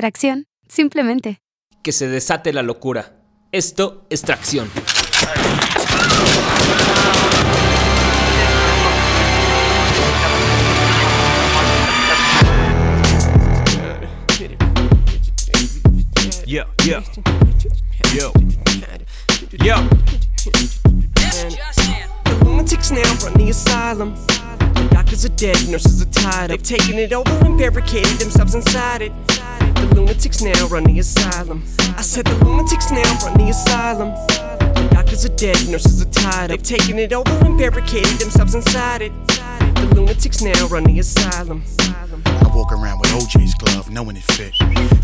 Tracción, simplemente. Que se desate la locura. Esto es tracción. Yo, yo, yo, yo. The lunatics now run the asylum. The doctors are dead, nurses are tired. They've taken it over and barricaded themselves inside it. The lunatics now run the asylum. I said the lunatics now run the asylum. The doctors are dead, nurses are tired. They've taken it over and barricaded themselves inside it. The lunatics now run the asylum. I walk around with OJ's glove, knowing it fit.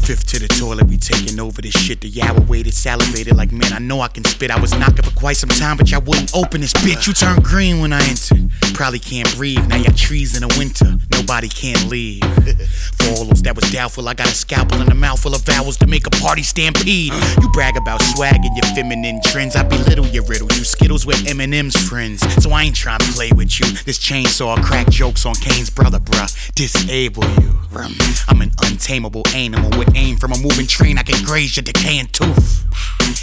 Fifth to the toilet, we taking over this shit. The hour waited, salivated like, man, I know I can spit. I was knocking for quite some time, but y'all wouldn't open this bitch. You turned green when I entered. Probably can't breathe, now y'all trees in the winter. Nobody can leave. For all those that was doubtful, I got a scalpel and a mouthful of vowels to make a party stampede. You brag about swag and your feminine trends. I belittle your riddle. You skittles with Eminem's friends. So I ain't trying to play with you. This chainsaw crack jokes on Kane's brother, bruh. Disable you. I'm an untamable animal with aim from a moving train. I can graze your decaying tooth.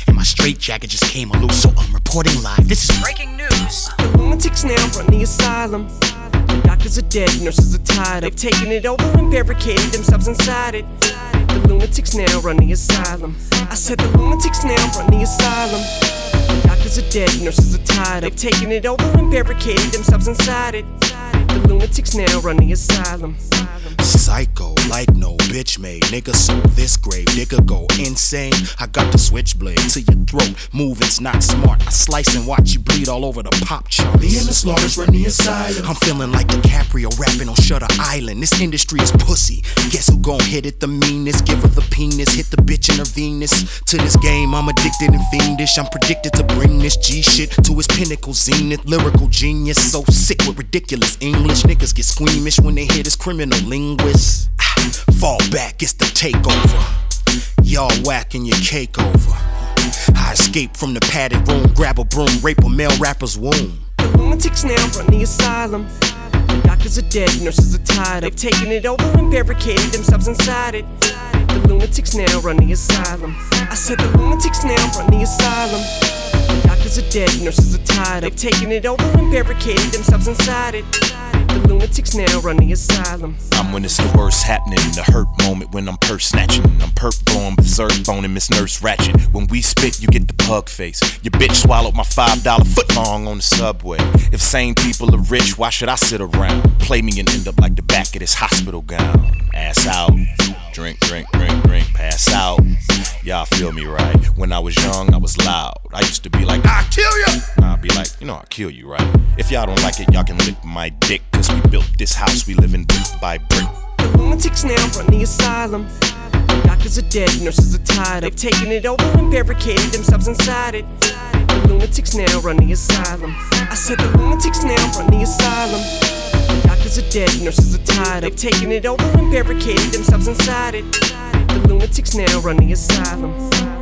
And my straight jacket just came loose, so I'm reporting live. This is breaking news. The lunatics now run the asylum. The doctors are dead, nurses are tired. They've taken it over and barricaded themselves inside it. The lunatics now run the asylum. I said the lunatics now run the asylum. The doctors are dead, nurses are tired. They've taken it over and barricaded themselves inside it. The lunatics now run the asylum. Psycho, like no bitch made. Nigga so this grave, nigga go insane. I got the switchblade to your throat. Moving's not smart. I slice and watch you bleed all over the pop chart. The endless slaughters run the asylum. I'm feeling like DiCaprio rapping on Shutter Island. This industry is pussy. Guess who gon' hit it the meanest? Give her the penis, hit the bitch in her Venus. To this game, I'm addicted and fiendish. I'm predicted to bring this G shit to its pinnacle zenith. Lyrical genius, so sick with ridiculous English. Niggas get squeamish when they hear this criminal linguist. Fall back, it's the takeover. Y'all whacking your cake over. I escape from the padded room, grab a broom, rape a male rapper's womb. The lunatics now run the asylum. The doctors are dead, nurses are tired. They've taken it over and barricaded themselves inside it. The lunatics now run the asylum. I said the lunatics now run the asylum. The doctors are dead, nurses are tired. They've taken it over and barricaded themselves inside it. The lunatics now run the asylum. I'm when it's the worst happening, the hurt moment when I'm purse snatching. I'm perp going berserk, boning Miss Nurse Ratchet. When we spit, you get the pug face. Your bitch swallowed my five dollar foot long on the subway. If sane people are rich, why should I sit around? Play me and end up like the back of this hospital gown. Ass out, drink, drink, drink, drink, pass out. Y'all feel me right? When I was young, I was loud. I used to be like, I'll kill you. I'll be like, you know, I'll kill you, right? If y'all don't like it, y'all can lick my dick. Cause we built this house we live in brick by brick. The lunatics now run the asylum. Doctors are dead, nurses are tired. They've taken it over and barricaded themselves inside it. The lunatics now run the asylum. I said the lunatics now run the asylum. Doctors are dead, nurses are tired. They've taken it over and barricaded themselves inside it. The lunatics now run the asylum.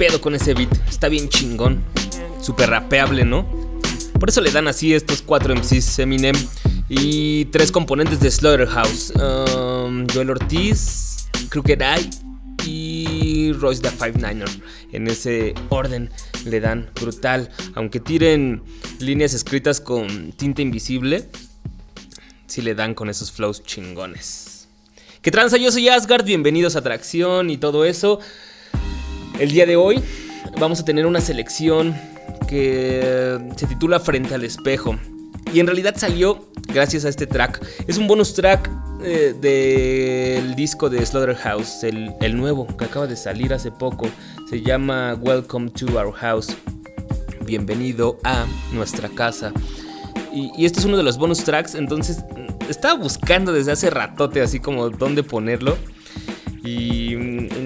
Pedo con ese beat? Está bien chingón. Súper rapeable, ¿no? Por eso le dan así estos cuatro MCs Eminem y tres componentes de Slaughterhouse. Um, Joel Ortiz, Crooked Eye y Royce the Five Niner. En ese orden le dan brutal. Aunque tiren líneas escritas con tinta invisible, sí le dan con esos flows chingones. ¿Qué tranza? Yo soy Asgard, bienvenidos a Atracción y todo eso. El día de hoy vamos a tener una selección que se titula Frente al espejo. Y en realidad salió gracias a este track. Es un bonus track eh, del disco de Slaughterhouse, el, nuevo que acaba de salir hace poco. Se llama Welcome to Our House. Bienvenido a nuestra casa. Y, y este es uno de los bonus tracks, entonces mm, estaba buscando desde hace ratote así como dónde ponerlo. Y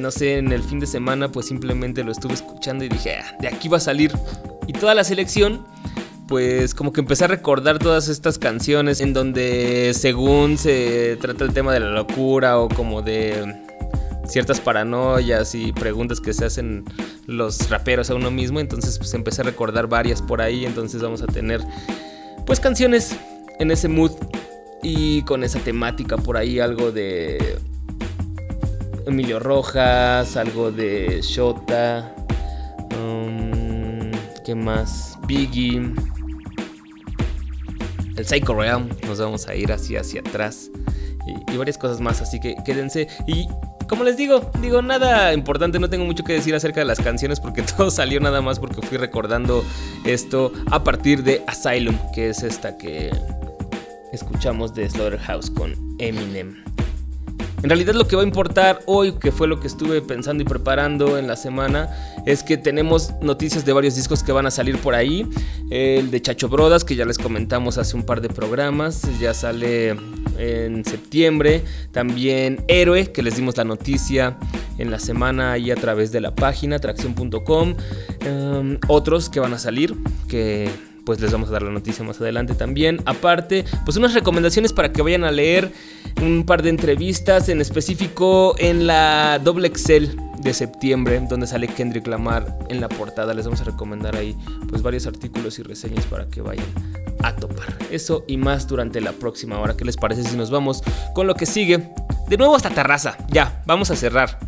no sé, en el fin de semana pues simplemente lo estuve escuchando y dije, "Ah, de aquí va a salir. Y toda la selección, pues como que empecé a recordar todas estas canciones en donde según se trata el tema de la locura o como de ciertas paranoias y preguntas que se hacen los raperos a uno mismo. Entonces pues empecé a recordar varias por ahí. Entonces vamos a tener pues canciones en ese mood y con esa temática por ahí, algo de Emilio Rojas, algo de Shota, um, ¿qué más? Biggie, el Psycho Realm, nos vamos a ir así hacia atrás y, y varias cosas más, así que quédense y como les digo, digo nada importante, no tengo mucho que decir acerca de las canciones porque todo salió nada más porque fui recordando esto a partir de Asylum, que es esta que escuchamos de Slaughterhouse con Eminem. En realidad lo que va a importar hoy, que fue lo que estuve pensando y preparando en la semana, es que tenemos noticias de varios discos que van a salir por ahí. El de Chacho Brodas, que ya les comentamos hace un par de programas, ya sale en septiembre. También Héroe, que les dimos la noticia en la semana ahí a través de la página tracción.com. Um, otros que van a salir, que pues les vamos a dar la noticia más adelante también. Aparte, pues unas recomendaciones para que vayan a leer un par de entrevistas, en específico en la doble Excel de septiembre, donde sale Kendrick Lamar en la portada. Les vamos a recomendar ahí pues varios artículos y reseñas para que vayan a topar. Eso y más durante la próxima hora. ¿Qué les parece si nos vamos con lo que sigue? De nuevo hasta Terraza. Ya, vamos a cerrar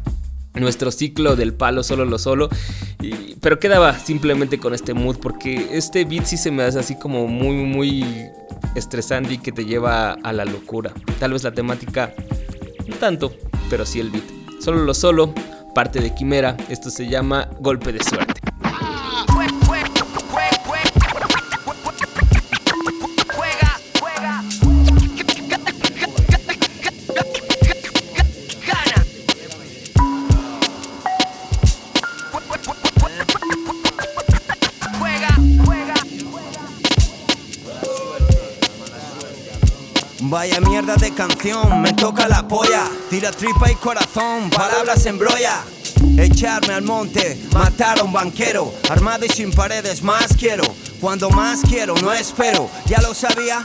nuestro ciclo del palo solo lo solo. Pero quedaba simplemente con este mood porque este beat sí se me hace así como muy, muy estresante y que te lleva a la locura. Tal vez la temática no tanto, pero sí el beat. Solo lo solo, parte de Quimera. Esto se llama Golpe de Suerte. Vaya mierda de canción, me toca la polla. Tira tripa y corazón, palabras en broya. Echarme al monte, matar a un banquero. Armado y sin paredes, más quiero. Cuando más quiero, no espero. Ya lo sabía.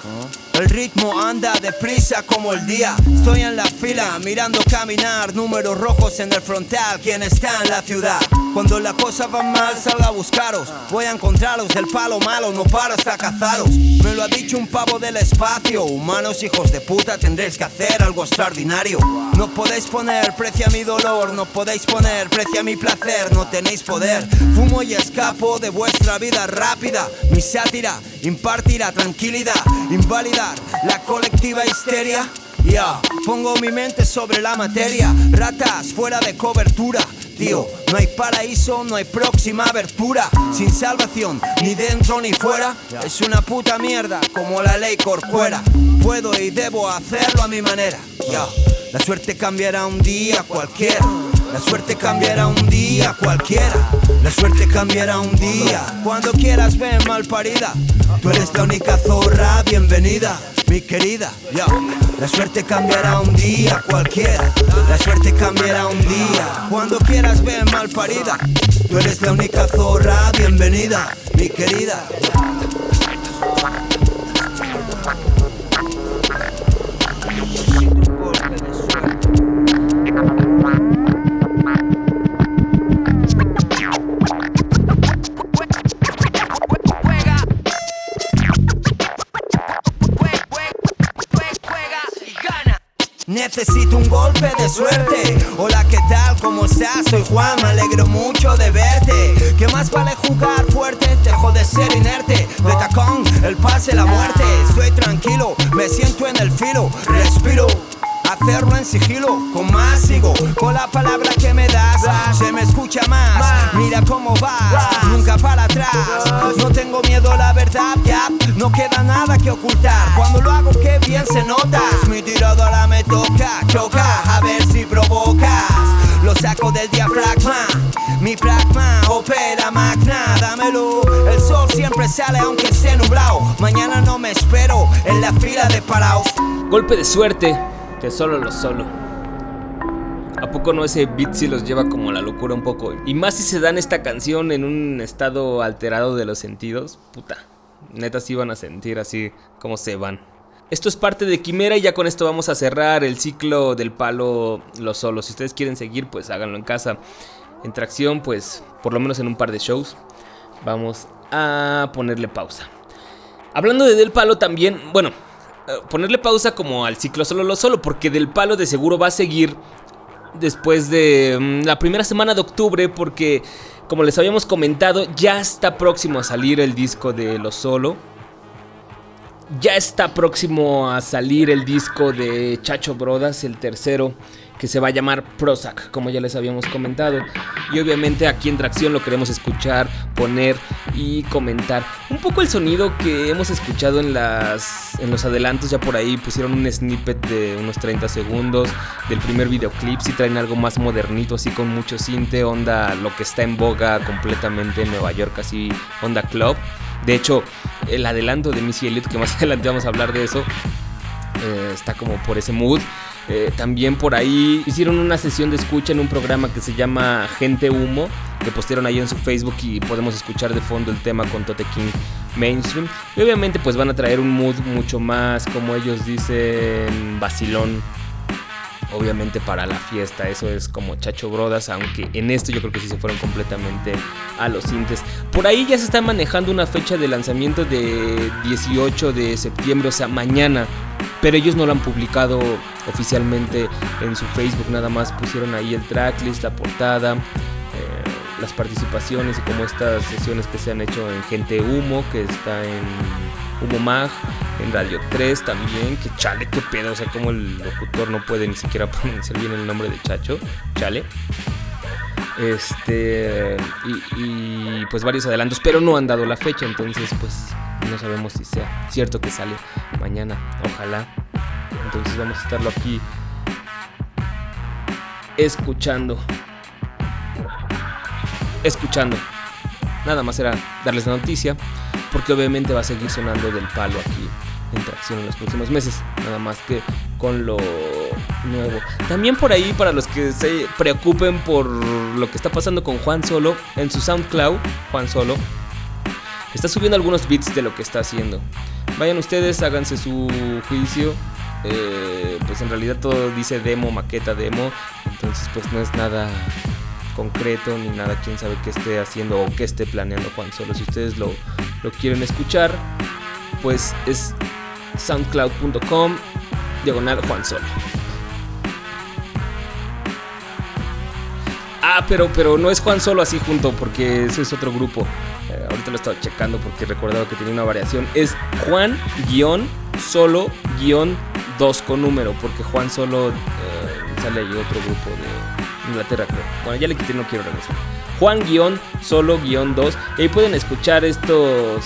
El ritmo anda deprisa como el día. Estoy en la fila, mirando caminar. Números rojos en el frontal. ¿Quién está en la ciudad? Cuando la cosa va mal, salga a buscaros. Voy a encontraros del palo malo, no paro hasta cazaros. Me lo ha dicho un pavo del espacio. Humanos hijos de puta, tendréis que hacer algo extraordinario. No podéis poner precio a mi dolor, no podéis poner precio a mi placer, no tenéis poder. Fumo y escapo de vuestra vida rápida. Mi sátira impartirá tranquilidad, invalidar la colectiva histeria. Ya, pongo mi mente sobre la materia. Ratas fuera de cobertura. Tío, no hay paraíso, no hay próxima abertura. Sin salvación, ni dentro ni fuera. Es una puta mierda, como la ley corcuera. Puedo y debo hacerlo a mi manera. Ya, la suerte cambiará un día cualquiera. La suerte cambiará un día cualquiera. La suerte cambiará un día. Cuando quieras ven mal parida. Tú eres la única zorra, bienvenida, mi querida. Ya. La suerte cambiará un día cualquiera. La suerte cambiará un día. Cuando quieras ven mal parida. Tú eres la única zorra, bienvenida, mi querida. Necesito un golpe de suerte. Hola, ¿qué tal? ¿Cómo estás? Soy Juan, me alegro mucho de verte. ¿Qué más vale jugar fuerte? Dejo de ser inerte. De tacón, el pase, la muerte. Estoy tranquilo, me siento en el filo, respiro. Hacerlo en sigilo, con más sigo, con la palabra que me das, se me escucha más. Mira cómo vas, nunca para atrás. No tengo miedo, la verdad, ya no queda nada que ocultar. Cuando lo hago, que bien se nota. Mi tiradora me toca, choca, a ver si provocas. Lo saco del diafragma, mi pragma opera magna, dámelo. El sol siempre sale aunque esté nublado. Mañana no me espero en la fila de parados. Golpe de suerte, solo lo solo. ¿A poco no ese beat sí los lleva como la locura un poco? Y más si se dan esta canción en un estado alterado de los sentidos, puta. Neta sí van a sentir así como se van. Esto es parte de Quimera y ya con esto vamos a cerrar el ciclo del palo lo solo. Si ustedes quieren seguir, pues háganlo en casa. En tracción, pues por lo menos en un par de shows. Vamos a ponerle pausa. Hablando de Del Palo también, bueno, ponerle pausa como al ciclo solo lo solo, porque Del Palo de seguro va a seguir después de mm, la primera semana de octubre, porque como les habíamos comentado, ya está próximo a salir el disco de Lo Solo. Ya está próximo a salir el disco de Chacho Brodas, el tercero que se va a llamar Prozac, como ya les habíamos comentado. Y obviamente aquí en Tracción lo queremos escuchar, poner y comentar. Un poco el sonido que hemos escuchado en, las, en los adelantos, ya por ahí pusieron un snippet de unos 30 segundos del primer videoclip. Si traen algo más modernito, así con mucho cinte, onda lo que está en boga completamente en Nueva York, así onda club. De hecho, el adelanto de Missy Elliott, que más adelante vamos a hablar de eso, eh, está como por ese mood. Eh, también por ahí hicieron una sesión de escucha en un programa que se llama Gente Humo, que postearon ahí en su Facebook y podemos escuchar de fondo el tema con Tote King Mainstream. Y obviamente pues van a traer un mood mucho más, como ellos dicen, vacilón. Obviamente para la fiesta, eso es como Chacho Brodas, aunque en esto yo creo que sí se fueron completamente a los sintes. Por ahí ya se está manejando una fecha de lanzamiento de 18 de septiembre, o sea, mañana pero ellos no lo han publicado oficialmente en su Facebook, nada más pusieron ahí el tracklist, la portada, eh, las participaciones y como estas sesiones que se han hecho en Gente Humo, que está en Humo Mag, en Radio 3 también, que chale, qué pedo, o sea, como el locutor no puede ni siquiera pronunciar bien el nombre de Chacho, chale. Este, y, y pues varios adelantos, pero no han dado la fecha, entonces pues no sabemos si sea cierto que sale mañana, ojalá. Entonces vamos a estarlo aquí escuchando. Escuchando. Nada más era darles la noticia, porque obviamente va a seguir sonando del palo aquí en tracción en los próximos meses, nada más que con lo nuevo. También por ahí, para los que se preocupen por lo que está pasando con Juan Solo, en su SoundCloud, Juan Solo, está subiendo algunos bits de lo que está haciendo. Vayan ustedes, háganse su juicio. Eh, pues en realidad todo dice demo, maqueta, demo. Entonces pues no es nada concreto ni nada, quién sabe qué esté haciendo o qué esté planeando Juan Solo. Si ustedes lo, lo quieren escuchar, pues es soundcloud.com diagonal Juan Solo. Ah, pero, pero no es Juan Solo así junto, porque ese es otro grupo. Ahorita lo estaba checando porque recordaba que tenía una variación. Es Juan guion solo guion 2 con número, porque Juan Solo eh, sale ahí otro grupo de Inglaterra, creo. Bueno, ya le quité, no quiero regresar. Juan guion solo guion 2. Y ahí pueden escuchar estos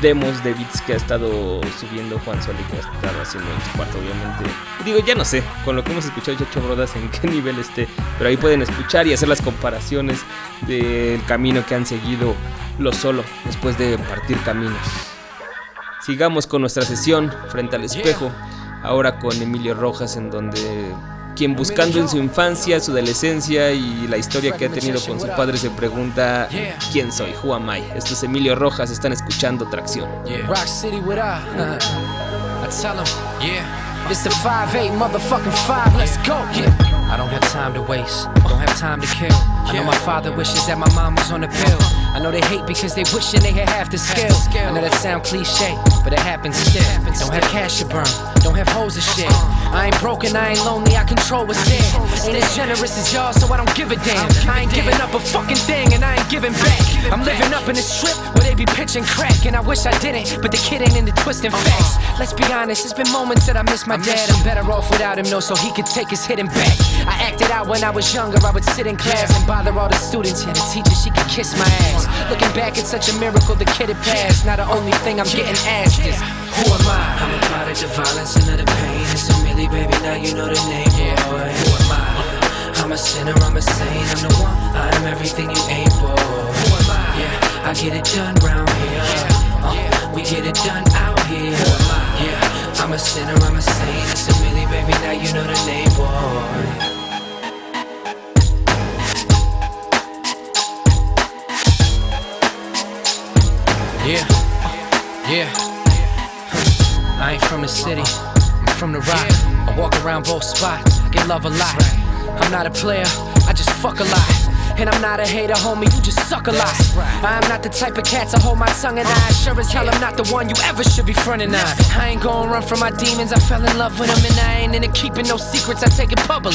demos de beats que ha estado subiendo Juan Solo y que ha estado haciendo en su cuarto, obviamente. Digo, ya no sé, con lo que hemos escuchado Chacho Brodas en qué nivel esté, pero ahí pueden escuchar y hacer las comparaciones del camino que han seguido los solo después de partir caminos. Sigamos con nuestra sesión frente al espejo, ahora con Emilio Rojas, en donde quien buscando en su infancia, su adolescencia y la historia que ha tenido con su padre se pregunta quién soy, who am I? Esto es Emilio Rojas, están escuchando Tracción. Rock City, what up? I tell them, yeah. It's the 5'8 motherfucking 5, let's go. Yeah. I don't have time to waste, don't have time to kill. I know my father wishes that my mom was on the pill. I know they hate because they wishing they had half the skill. I know that sound cliche, but it happens still. Don't have cash to burn, don't have hoes to shit. I ain't broken, I ain't lonely, I control what's there. Ain't as generous as y'all, so I don't give a damn. I ain't giving up a fucking thing, and I ain't giving back. I'm living up in this strip where they be pitching crack, and I wish I didn't, but the kid ain't into twisting facts. Let's be honest, there's been moments that I miss my dad. I'm better off without him, though, so he could take his hitting back. I acted out when I was younger, I would sit in class and bother all the students. Yeah, the teacher, she could kiss my ass. Looking back, it's such a miracle the kid had passed. Now the only thing I'm getting asked is, Who am I? I'm a product of violence and of the pain. It's a Millie, baby, now you know the name, boy. Who am I? I'm a sinner, I'm a saint, I'm the one. I'm everything you aim for. Who am I? Yeah, I get it done round here. Uh, we get it done out here. Who am I? Yeah, I'm a sinner, I'm a saint. It's a Millie, baby, now you know the name, boy. Yeah, yeah. I ain't from the city, I'm from the rock. I walk around both spots, I get love a lot. I'm not a player, I just fuck a lot. And I'm not a hater, homie, you just suck a lot. I'm not the type of cat to hold my tongue and I sure as hell I'm not the one you ever should be fronting on. I ain't gonna run from my demons, I fell in love with them and I ain't into keeping no secrets, I take it public.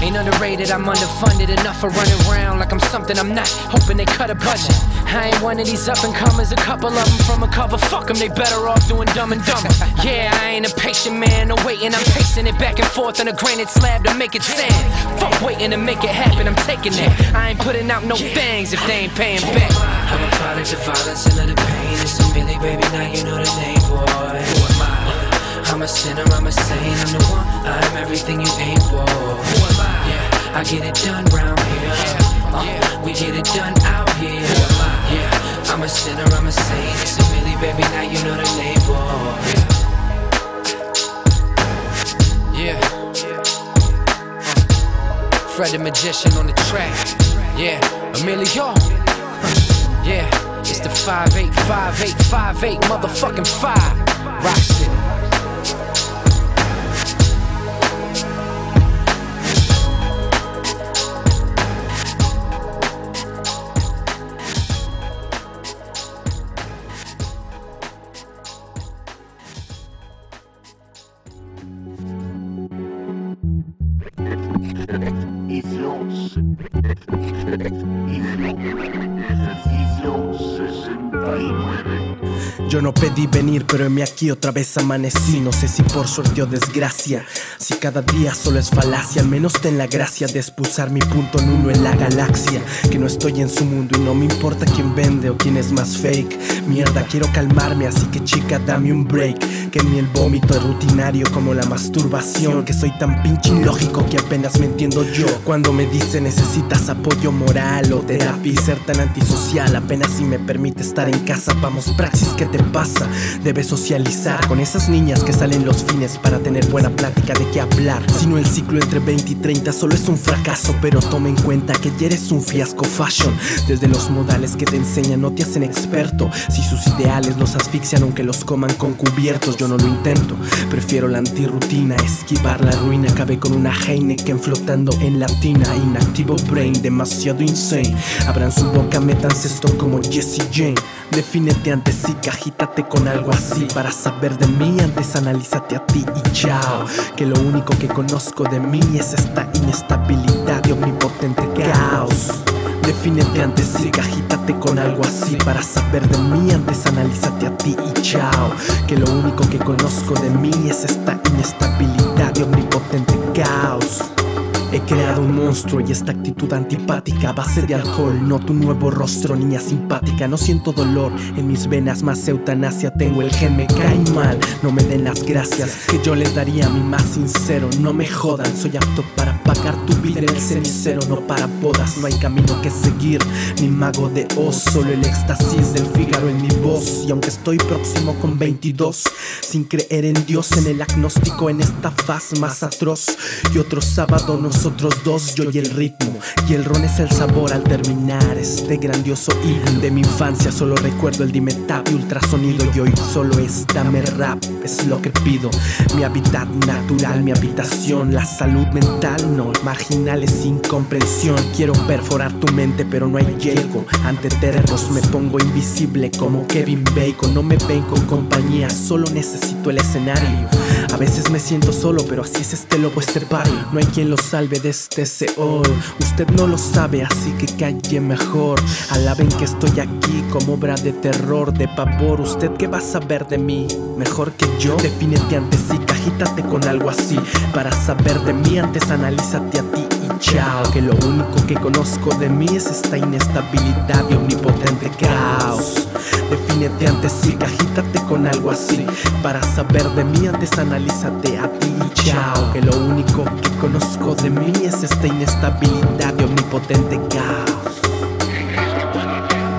Ain't underrated, I'm underfunded enough for running around like I'm something I'm not, hoping they cut a budget. I ain't one of these up and comers, a couple of them from a cover, fuck them, they better off doing dumb and dumber. Yeah, I ain't a patient man, no waiting, I'm pacing it back and forth on a granite slab to make it stand. Fuck waiting to make it happen, I'm taking it. I ain't putting out no things if they ain't paying back. I'm a product of violence and of the pain. It's a Millie, baby, now you know the name, boy. Who am I? I'm a sinner, I'm a saint, I'm the one. I'm everything you aim for. Who am I? Yeah, I get it done round here. Uh, we get it done out here. Who am I? Yeah, I'm a sinner, I'm a saint. It's a Millie, baby, now you know the name, boy. Yeah. Fred the magician on the track. Yeah, Emilio. Yeah, it's the 585858 motherfucking 5. Rock City. Yo no pedí venir, pero en aquí otra vez amanecí. No sé si por suerte o desgracia. Si cada día solo es falacia, al menos ten la gracia de expulsar mi punto en uno en la galaxia. Que no estoy en su mundo y no me importa quién vende o quién es más fake. Mierda, quiero calmarme, así que chica, dame un break. Que mí el vómito es rutinario como la masturbación. Que soy tan pinche ilógico que apenas me entiendo yo. Cuando me dice necesitas apoyo moral o terapia y ser tan antisocial, apenas si me permite estar en casa. Vamos, praxis, ¿qué te pasa? Debes socializar con esas niñas que salen los fines para tener buena plática de qué hablar. Si no, el ciclo entre 20 y 30 solo es un fracaso, pero toma en cuenta que ya eres un fiasco fashion. Desde los modales que te enseñan no te hacen experto. Si sus ideales los asfixian aunque los coman con cubiertos, yo no lo intento. Prefiero la antirrutina, esquivar la ruina. Acabé con una Heineken flotando en latina. Inactivo brain, demasiado insane. Abran su boca, métanse esto como Jesse Jane. Defínete antes sí, agítate con algo así. Para saber de mí, antes analízate a ti y chao. Que lo único que conozco de mí es esta inestabilidad y omnipotente caos. Defínete antes sí, agítate con algo así. Para saber de mí, antes analízate a ti y chao. Que lo único que conozco de mí es esta inestabilidad y omnipotente caos. He creado un monstruo y esta actitud antipática base de alcohol, no tu nuevo rostro, niña simpática. No siento dolor en mis venas, más eutanasia. Tengo el gen, me cae mal, no me den las gracias que yo les daría a mi más sincero. No me jodan, soy apto para pagar tu vida en el cenicero, no para bodas. No hay camino que seguir, ni mago de Oz, solo el éxtasis del Fígaro en mi voz. Y aunque estoy próximo con 22, sin creer en Dios, en el agnóstico, en esta faz más atroz. Y otro sábado nosotros dos, yo y el ritmo. Y el ron es el sabor al terminar este grandioso himno de mi infancia. Solo recuerdo el dime tap y ultrasonido. Y hoy solo es dame rap, es lo que pido. Mi hábitat natural, mi habitación, la salud mental, no marginales sin comprensión. Quiero perforar tu mente, pero no hay llego. Ante terreros me pongo invisible como Kevin Bacon. No me ven con compañía, solo necesito el escenario. A veces me siento solo, pero así es este lobo, este party. No hay quien lo salve de este Seol. Usted no lo sabe, así que calle mejor. Alaben que estoy aquí como obra de terror, de pavor. ¿Usted qué va a saber de mí? Mejor que yo. Defínete antes sí, agítate con algo así. Para saber de mí, antes analízate a ti y chao. Que lo único que conozco de mí es esta inestabilidad y omnipotente caos. Defínete antes sí, agítate con algo así. Para saber de mí, antes analízate a ti y chao. Que lo único que conozco de mí es esta inestabilidad y omnipotente caos.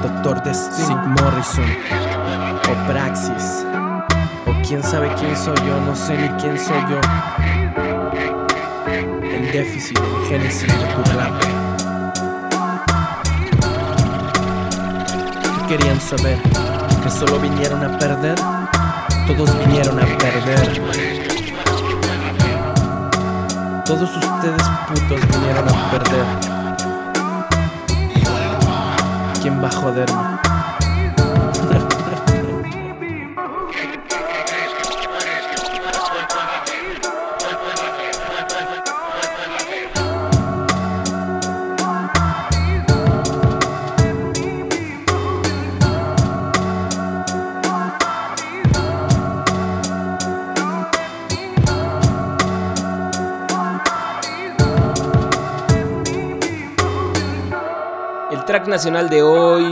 Doctor Destiny Morrison o Praxis o quién sabe quién soy yo, no sé ni quién soy yo. Déficit, el génesis de tu. ¿Qué querían saber? ¿Que solo vinieron a perder? Todos vinieron a perder. Todos ustedes putos vinieron a perder. ¿quién va a joderme? Nacional de hoy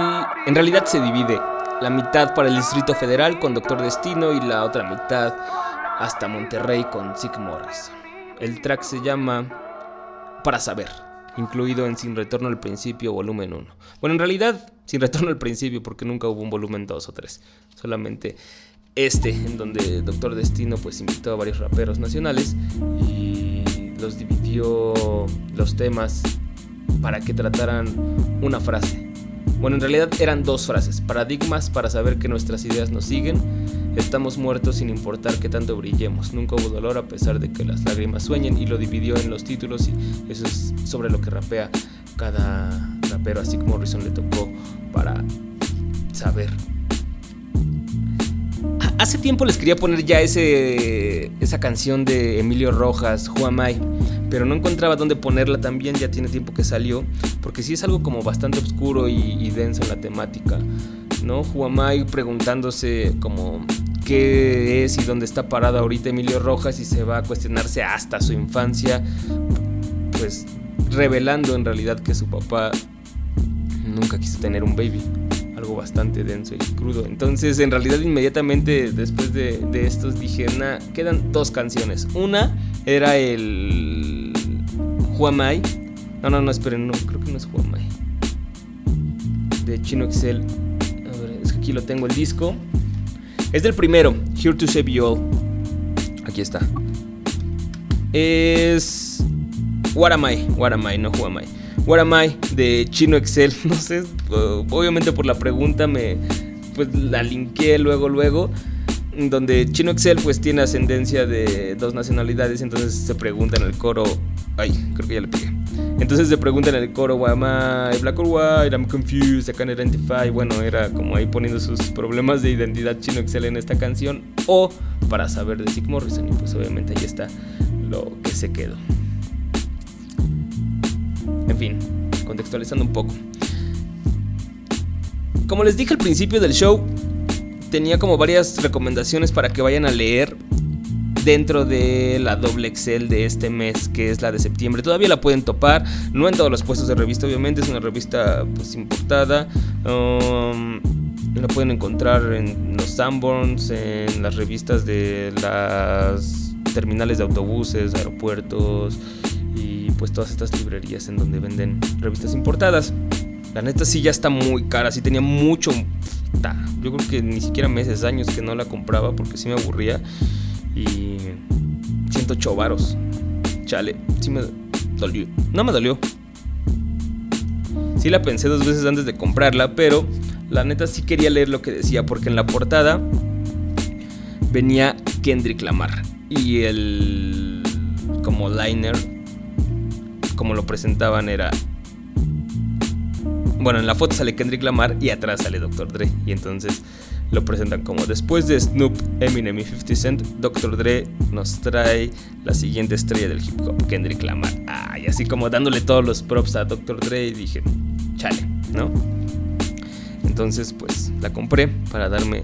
en realidad se divide. La mitad para el Distrito Federal con Doctor Destino y la otra mitad hasta Monterrey con Sick Morris. El track se llama Para Saber, incluido en Sin Retorno al Principio, volumen 1. Bueno, en realidad, Sin Retorno al Principio, porque nunca hubo un volumen 2 o 3. Solamente este, en donde Doctor Destino pues invitó a varios raperos nacionales y los dividió los temas para que trataran una frase. Bueno, en realidad eran dos frases, paradigmas para saber que nuestras ideas nos siguen, estamos muertos sin importar que tanto brillemos, nunca hubo dolor a pesar de que las lágrimas sueñen y lo dividió en los títulos y eso es sobre lo que rapea cada rapero, así como Morrison le tocó para saber. Hace tiempo les quería poner ya ese, esa canción de Emilio Rojas, I? Pero no encontraba dónde ponerla también, ya tiene tiempo que salió, porque sí es algo como bastante oscuro y, denso en la temática, ¿no? Juamay preguntándose como qué es y dónde está parado ahorita Emilio Rojas y se va a cuestionarse hasta su infancia, pues revelando en realidad que su papá nunca quiso tener un baby algo bastante denso y crudo. Entonces, en realidad, inmediatamente después de, estos dije, quedan dos canciones. Una era el Huamai. No, no, no, esperen, no, creo que no es Huamai. De Chino Excel. A ver, es que aquí lo tengo el disco. Es del primero, Here to Save You All. Aquí está. Es What Am I? What Am I, no Who Am. What Am I de Chino Excel. No sé, obviamente por la pregunta me pues la linké luego luego donde Chino Excel pues tiene ascendencia de dos nacionalidades, entonces se pregunta en el coro, ay, creo que ya le pegué. Entonces se pregunta en el coro, am I black or white? I'm confused, I can't identify. Bueno, era como ahí poniendo sus problemas de identidad Chino Excel en esta canción o para saber de Sick Morrison y pues obviamente ahí está lo que se quedó. En fin, contextualizando un poco. Como les dije al principio del show, tenía como varias recomendaciones para que vayan a leer dentro de la doble Excel de este mes, que es la de septiembre. Todavía la pueden topar, no en todos los puestos de revista, obviamente, es una revista pues importada. Um, la pueden encontrar en los Sanborns, en las revistas de las terminales de autobuses, aeropuertos, pues todas estas librerías en donde venden revistas importadas. La neta sí ya está muy cara, sí tenía mucho... Yo creo que ni siquiera meses, años que no la compraba porque sí me aburría. Y 108 varos. Chale, sí me dolió. No me dolió. Sí la pensé dos veces antes de comprarla, pero la neta sí quería leer lo que decía porque en la portada venía Kendrick Lamar y el como liner como lo presentaban era... Bueno, en la foto sale Kendrick Lamar y atrás sale Dr. Dre. Y entonces lo presentan como después de Snoop, Eminem y 50 Cent, Dr. Dre nos trae la siguiente estrella del hip hop, Kendrick Lamar. Ay, así como dándole todos los props a Dr. Dre y dije, chale, ¿no? Entonces pues la compré para darme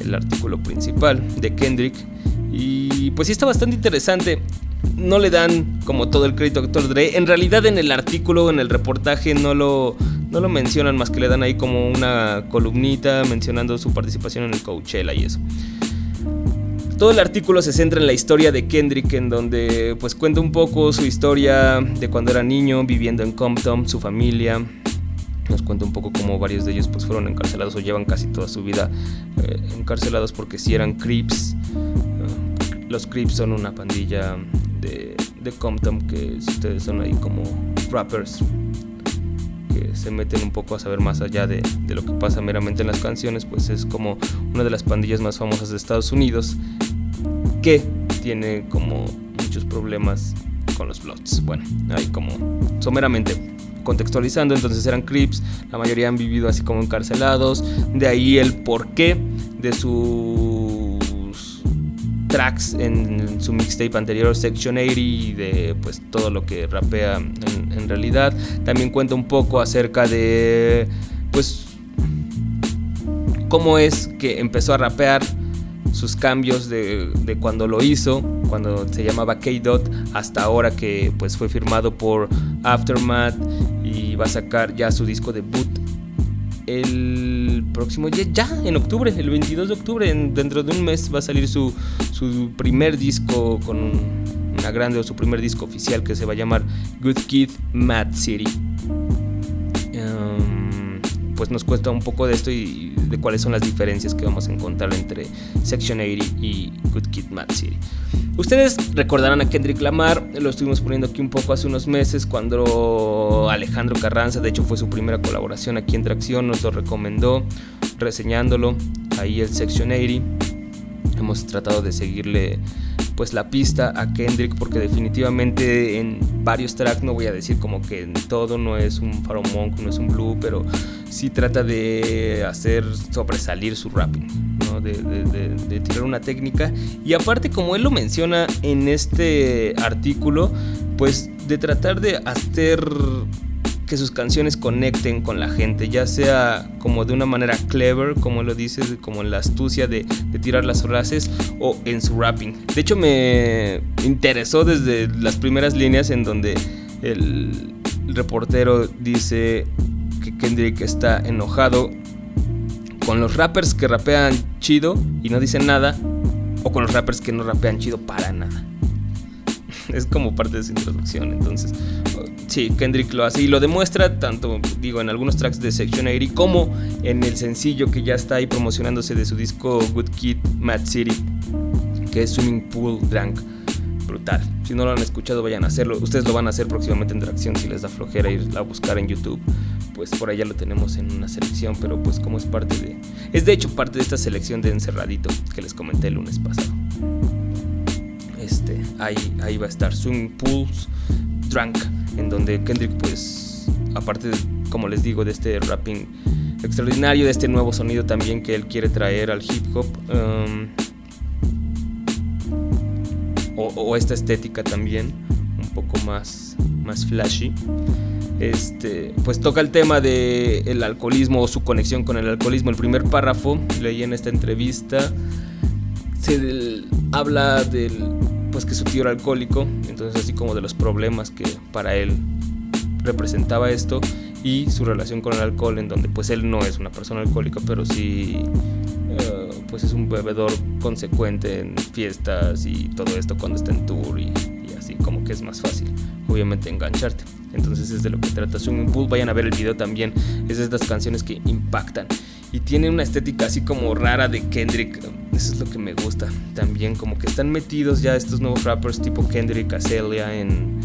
el artículo principal de Kendrick y pues sí está bastante interesante no le dan como todo el crédito a Dr. Dre. En realidad en el artículo, en el reportaje no lo, no lo mencionan más que le dan ahí como una columnita mencionando su participación en el Coachella y eso. Todo el artículo se centra en la historia de Kendrick, en donde pues cuenta un poco su historia de cuando era niño, viviendo en Compton, su familia. Nos cuenta un poco cómo varios de ellos pues fueron encarcelados o llevan casi toda su vida eh, encarcelados porque si eran Crips. los Crips son una pandilla de, de Compton, que ustedes son ahí como rappers que se meten un poco a saber más allá de, de, lo que pasa meramente en las canciones, pues es como una de las pandillas más famosas de Estados Unidos que tiene como muchos problemas con los Bloods. Bueno, ahí como someramente contextualizando, entonces eran Crips, la mayoría han vivido así como encarcelados, de ahí el porqué de sus tracks en su mixtape anterior Section 80 y de pues todo lo que rapea en, realidad. También cuenta un poco acerca de pues cómo es que empezó a rapear sus cambios de, de, cuando lo hizo, cuando se llamaba K-Dot, hasta ahora que pues fue firmado por Aftermath y va a sacar ya su disco debut el próximo ya, en octubre, el 22 de octubre, en, dentro de un mes va a salir su, su primer disco con una grande o su primer disco oficial que se va a llamar Good Kid Mad City. Pues nos cuesta un poco de esto y de cuáles son las diferencias que vamos a encontrar entre Section 80 y Good Kid Mad City. Ustedes recordarán a Kendrick Lamar, lo estuvimos poniendo aquí un poco hace unos meses cuando Alejandro Carranza, de hecho fue su primera colaboración aquí en Tracción, nos lo recomendó reseñándolo ahí el Section 80. Hemos tratado de seguirle pues la pista a Kendrick porque definitivamente en varios tracks no voy a decir como que en todo no es un Pharaoh Monk, no es un blue, pero sí trata de hacer sobresalir su rapping, ¿no? de, de, tirar una técnica y aparte como él lo menciona en este artículo, pues de tratar de hacer que sus canciones conecten con la gente, ya sea como de una manera clever, como lo dice, como en la astucia de, de, tirar las frases, o en su rapping. De hecho, me interesó desde las primeras líneas en donde el reportero dice que Kendrick está enojado con los rappers que rapean chido y no dicen nada, o con los rappers que no rapean chido para nada. es como parte de su introducción, entonces Sí, Kendrick lo hace y lo demuestra tanto, digo, en algunos tracks de Section 80 como en el sencillo que ya está ahí promocionándose de su disco Good Kid, Mad City, que es Swimming Pool Drunk. Brutal. Si no lo han escuchado, vayan a hacerlo. Ustedes lo van a hacer próximamente en Tracción si les da flojera ir a buscar en YouTube. Pues por allá lo tenemos en una selección, pero pues como es parte de... Es de hecho parte de esta selección de Encerradito que les comenté el lunes pasado. Este, ahí, ahí va a estar Swimming Pools Drunk en donde Kendrick pues aparte de, como les digo de este rapping extraordinario de este nuevo sonido también que él quiere traer al hip hop um, o, esta estética también un poco más más flashy este pues toca el tema de el alcoholismo o su conexión con el alcoholismo. El primer párrafo leí en esta entrevista se del, habla del que su tío era alcohólico, entonces así como de los problemas que para él representaba esto y su relación con el alcohol en donde pues él no es una persona alcohólica pero sí uh, pues es un bebedor consecuente en fiestas y todo esto cuando está en tour y, y, así como que es más fácil obviamente engancharte. Entonces es de lo que trata Swimming Pool. Vayan a ver el video también. Es de estas canciones que impactan y tiene una estética así como rara de Kendrick. Eso es lo que me gusta también, como que están metidos ya estos nuevos rappers tipo Kendrick, Azalea en,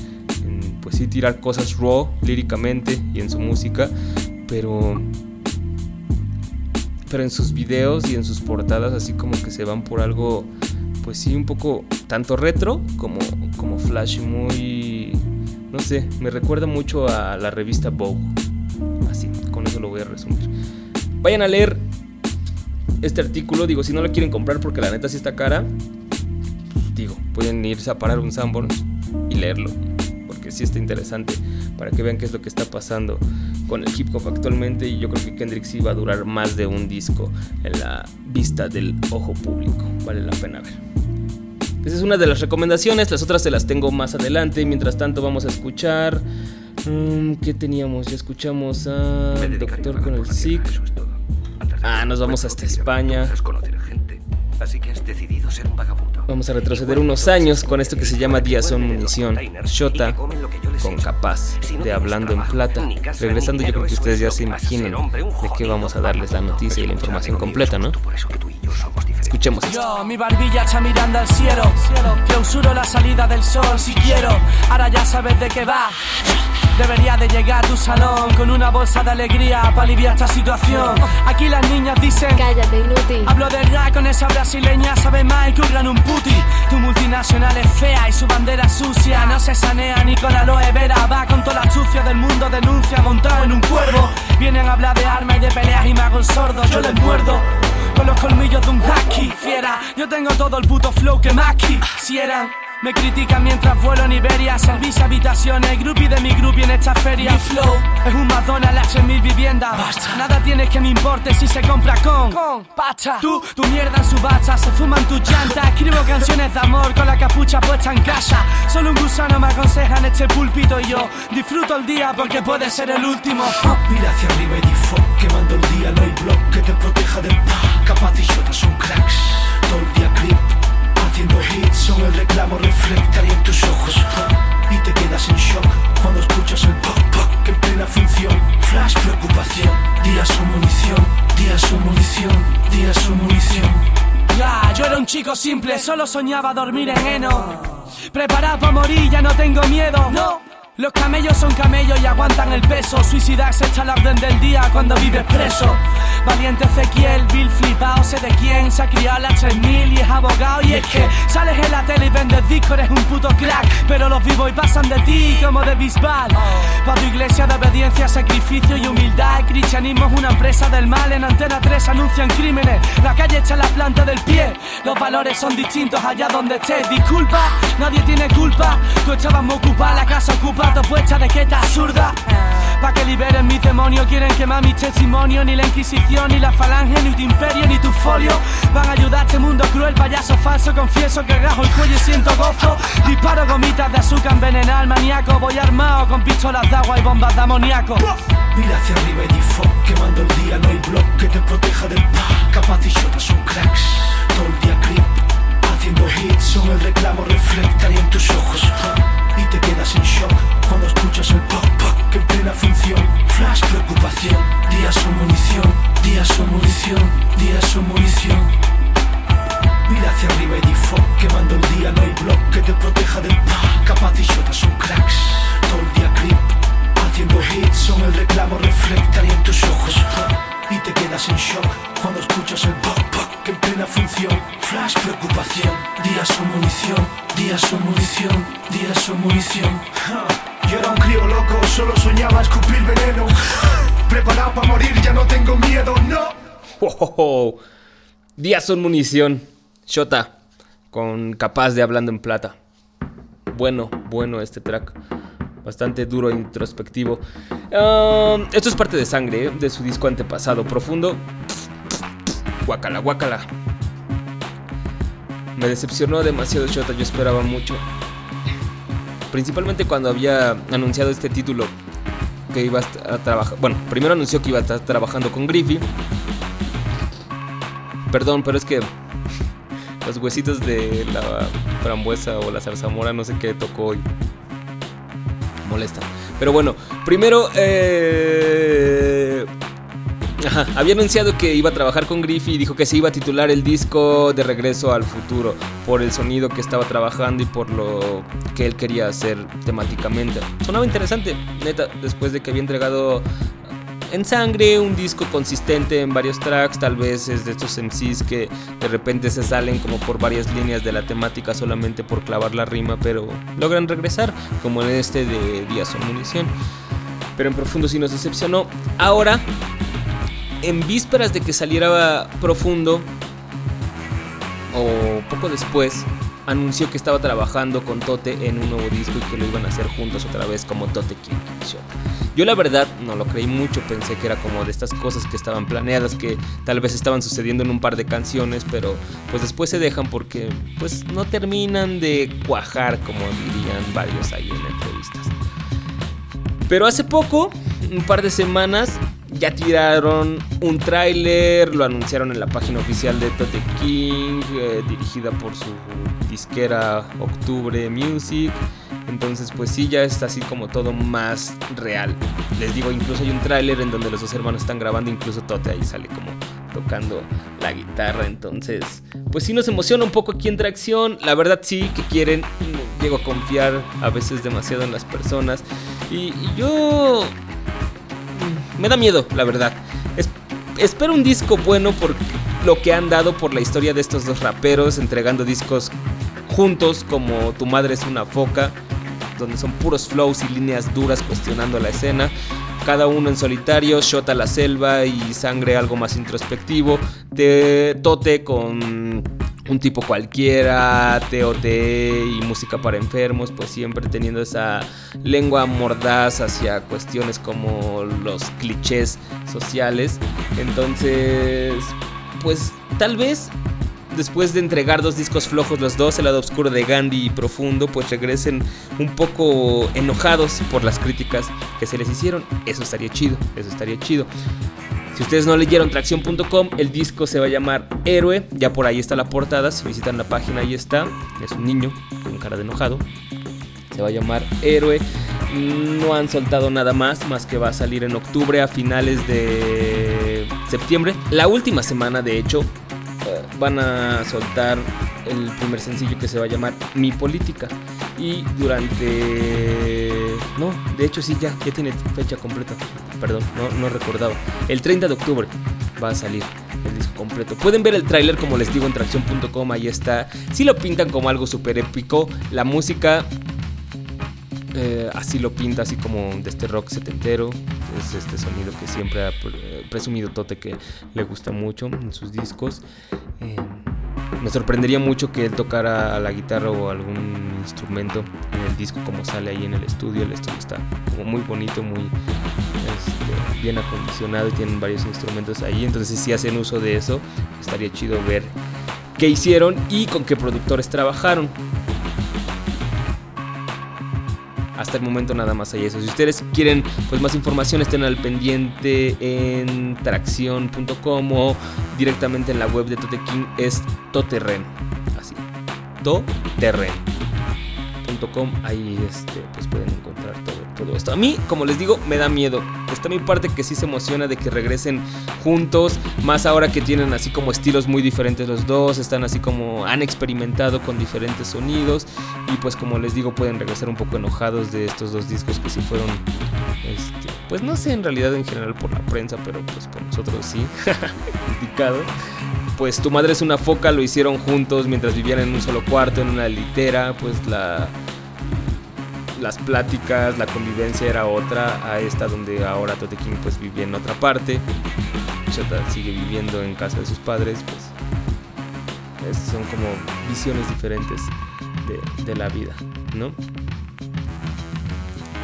pues sí tirar cosas raw líricamente y en su música, pero pero en sus videos y en sus portadas así como que se van por algo pues sí un poco tanto retro como como flash muy no sé, me recuerda mucho a la revista Vogue. Así, con eso lo voy a resumir. Vayan a leer este artículo. Digo, si no lo quieren comprar porque la neta sí está cara, pues, digo, pueden irse a parar un Sanborns y leerlo. Porque sí está interesante para que vean qué es lo que está pasando con el hip hop actualmente. Y yo creo que Kendrick sí va a durar más de un disco en la vista del ojo público. Vale la pena ver. Esa es una de las recomendaciones, las otras se las tengo más adelante. Mientras tanto, vamos a escuchar. Um, ¿Qué teníamos? Ya escuchamos a Doctor con el SIC. Ah, nos vamos hasta España. Así que has decidido ser un vagabundo. Vamos a retroceder unos años con esto que se llama son munición. Shota con capaz de Hablando en Plata. Regresando, yo creo que ustedes ya se imaginan de qué vamos a darles la noticia y la información completa, ¿no? Escuchemos. Yo, mi barbilla está mirando al cielo. Clausuro la salida del sol si quiero. Ahora ya sabes de qué va. Debería de llegar a tu salón con una bolsa de alegría para aliviar esta situación. Aquí las niñas dicen: Cállate, inútil. Hablo de rap con esa brasileña, sabe más y curran un puti. Tu multinacional es fea y su bandera es sucia. No se sanea ni con aloe vera. Va con toda la sucia del mundo, denuncia montado en un cuervo. Vienen a hablar de armas y de peleas y me hago el sordo. Yo les muerdo con los colmillos de un haki. Fiera, yo tengo todo el puto flow que Maki. Si eran. Me critican mientras vuelo en Iberia, servicio habitaciones, groupie de mi groupie en esta feria. Mi flow es un McDonald's en mil viviendas. Nada tienes que me importe si se compra con, con pasta. Tú, tu mierda en su bacha, se fuman tus llantas. Escribo canciones de amor con la capucha puesta en casa. Solo un gusano me aconseja en este púlpito y yo disfruto el día porque puede ser el último. Mira hacia arriba y di fuck, quemando el día, no hay blog que te proteja del pa. Capaz y son cracks, todo el día. Haciendo hits, son el reclamo, reflectaría en tus ojos. Y te quedas en shock cuando escuchas el pop pop Que en plena función, flash preocupación Días son munición, días son munición, días son munición. Ya, yo era un chico simple, solo soñaba dormir en heno Preparado para morir, ya no tengo miedo. No los camellos son camellos y aguantan el peso. Suicidarse está la orden del día cuando vives preso. Valiente Ezequiel, Bill flipao, sé de quién. Se ha criado las 3000 y es abogado. Y es que sales en la tele y vendes discos, eres un puto crack. Pero los vivos y pasan de ti como de bisbal. Para tu iglesia de obediencia, sacrificio y humildad. El cristianismo es una empresa del mal. En Antena 3 anuncian crímenes. La calle en la planta del pie. Los valores son distintos allá donde estés. Disculpa, nadie tiene culpa. Tú estabas muy la casa ocupa puesta de queta absurda. Pa' que liberen mis demonios, quieren quemar mi testimonio. Ni la Inquisición, ni la Falange, ni tu imperio, ni tu folio. Van a ayudar a este mundo cruel, payaso falso. Confieso que rajo el cuello y siento gozo. Disparo gomitas de azúcar envenenar al maníaco. Voy armado con pistolas de agua y bombas de amoníaco. Mira hacia arriba y di fuck, quemando el día, no hay blog que te proteja del pa. Capaz y Jota son cracks, todo el día clip. Haciendo hits, son el reclamo, reflectaría en tus ojos y te quedas en shock cuando escuchas el pop pop que en plena función flash preocupación días son munición días son munición días son munición. Mira hacia arriba y di fuck quemando el día no hay blog que te proteja del pa capaz y Jota son cracks todo el día clip haciendo hits son el reclamo reflectaría en tus ojos. Y te quedas en shock cuando escuchas el pop pop que en plena función. Flash preocupación días son munición días son munición días son munición. Yo era un crío loco solo soñaba escupir veneno. Preparado para morir ya no tengo miedo no. Oh, oh, oh. días son munición Shota con capaz de hablando en plata. Bueno bueno este track. Bastante duro e introspectivo. Uh, esto es parte de Sangre, de su disco antepasado, Profundo. Guacala, guacala. Me decepcionó demasiado Shota, yo esperaba mucho. Principalmente cuando había anunciado este título que iba a trabajar. Bueno, primero anunció que iba a estar trabajando con Griffey. Perdón, pero es que los huesitos de la frambuesa o la zarzamora no sé qué tocó hoy molesta. Pero bueno, primero eh, ajá, había anunciado que iba a trabajar con Griffey y dijo que se iba a titular el disco de Regreso al Futuro por el sonido que estaba trabajando y por lo que él quería hacer temáticamente. Sonaba interesante, neta, después de que había entregado en sangre, un disco consistente en varios tracks, tal vez es de estos MCs que de repente se salen como por varias líneas de la temática solamente por clavar la rima, pero logran regresar, como en este de Díaz o Munición. Pero en profundo sí nos decepcionó. Ahora, en vísperas de que saliera profundo, o poco después, anunció que estaba trabajando con Tote en un nuevo disco y que lo iban a hacer juntos otra vez como Tote King Shot. Yo la verdad no lo creí mucho, pensé que era como de estas cosas que estaban planeadas, que tal vez estaban sucediendo en un par de canciones, pero pues después se dejan porque pues no terminan de cuajar como dirían varios ahí en entrevistas. Pero hace poco, un par de semanas, ya tiraron un tráiler, lo anunciaron en la página oficial de Tote King, eh, dirigida por su disquera Octubre Music. Entonces, pues sí, ya está así como todo más real. Les digo, incluso hay un tráiler en donde los dos hermanos están grabando, incluso Tote ahí sale como tocando la guitarra. Entonces, pues sí nos emociona un poco aquí en Tracción. La verdad sí que quieren, llego a confiar a veces demasiado en las personas. Y, yo... Mm, me da miedo, la verdad. espero un disco bueno por lo que han dado por la historia de estos dos raperos, entregando discos juntos como Tu madre es una foca, donde son puros flows y líneas duras cuestionando la escena cada uno en solitario, Shota la selva y Sangre algo más introspectivo, de Tote con un tipo cualquiera, TOT y música para enfermos, pues siempre teniendo esa lengua mordaz hacia cuestiones como los clichés sociales. Entonces, pues tal vez después de entregar dos discos flojos los dos, el lado oscuro de Gandhi y Profundo, pues regresen un poco enojados por las críticas que se les hicieron. Eso estaría chido, eso estaría chido. Si ustedes no leyeron tracción.com, el disco se va a llamar Héroe, ya por ahí está la portada, si visitan la página ahí está, es un niño con cara de enojado. Se va a llamar Héroe. No han soltado nada más, más que va a salir en octubre a finales de septiembre. La última semana, de hecho, van a soltar el primer sencillo que se va a llamar Mi Política. Y durante... No, de hecho sí, ya, ya tiene fecha completa. Perdón, no, no recordaba. El 30 de octubre va a salir el disco completo. Pueden ver el tráiler como les digo en tracción.com, ahí está. Si lo pintan como algo súper épico, la música eh, así lo pinta, así como de este rock setentero. Es este sonido que siempre ha presumido Tote que le gusta mucho en sus discos. Eh, me sorprendería mucho que él tocara la guitarra o algún instrumento en el disco como sale ahí en el estudio. El estudio está muy bonito, muy este, bien acondicionado y tienen varios instrumentos ahí. Entonces si hacen uso de eso, estaría chido ver qué hicieron y con qué productores trabajaron. Hasta el momento nada más hay eso. Si ustedes quieren pues más información estén al pendiente en tracción.com o directamente en la web de Toteking es Toterren. Así. Toterren.com. Ahí este, pues pueden encontrar todo todo esto. A mí, como les digo, me da miedo. Está mi parte que sí se emociona de que regresen juntos, más ahora que tienen así como estilos muy diferentes los dos, están así como han experimentado con diferentes sonidos y pues como les digo pueden regresar un poco enojados de estos dos discos que sí fueron, este, pues no sé en realidad en general por la prensa, pero pues por nosotros sí, criticado pues tu madre es una foca, lo hicieron juntos mientras vivían en un solo cuarto, en una litera, pues la las pláticas, la convivencia era otra a esta donde ahora Tote King pues vivía en otra parte. Chota sigue viviendo en casa de sus padres, pues son como visiones diferentes de, la vida, ¿no?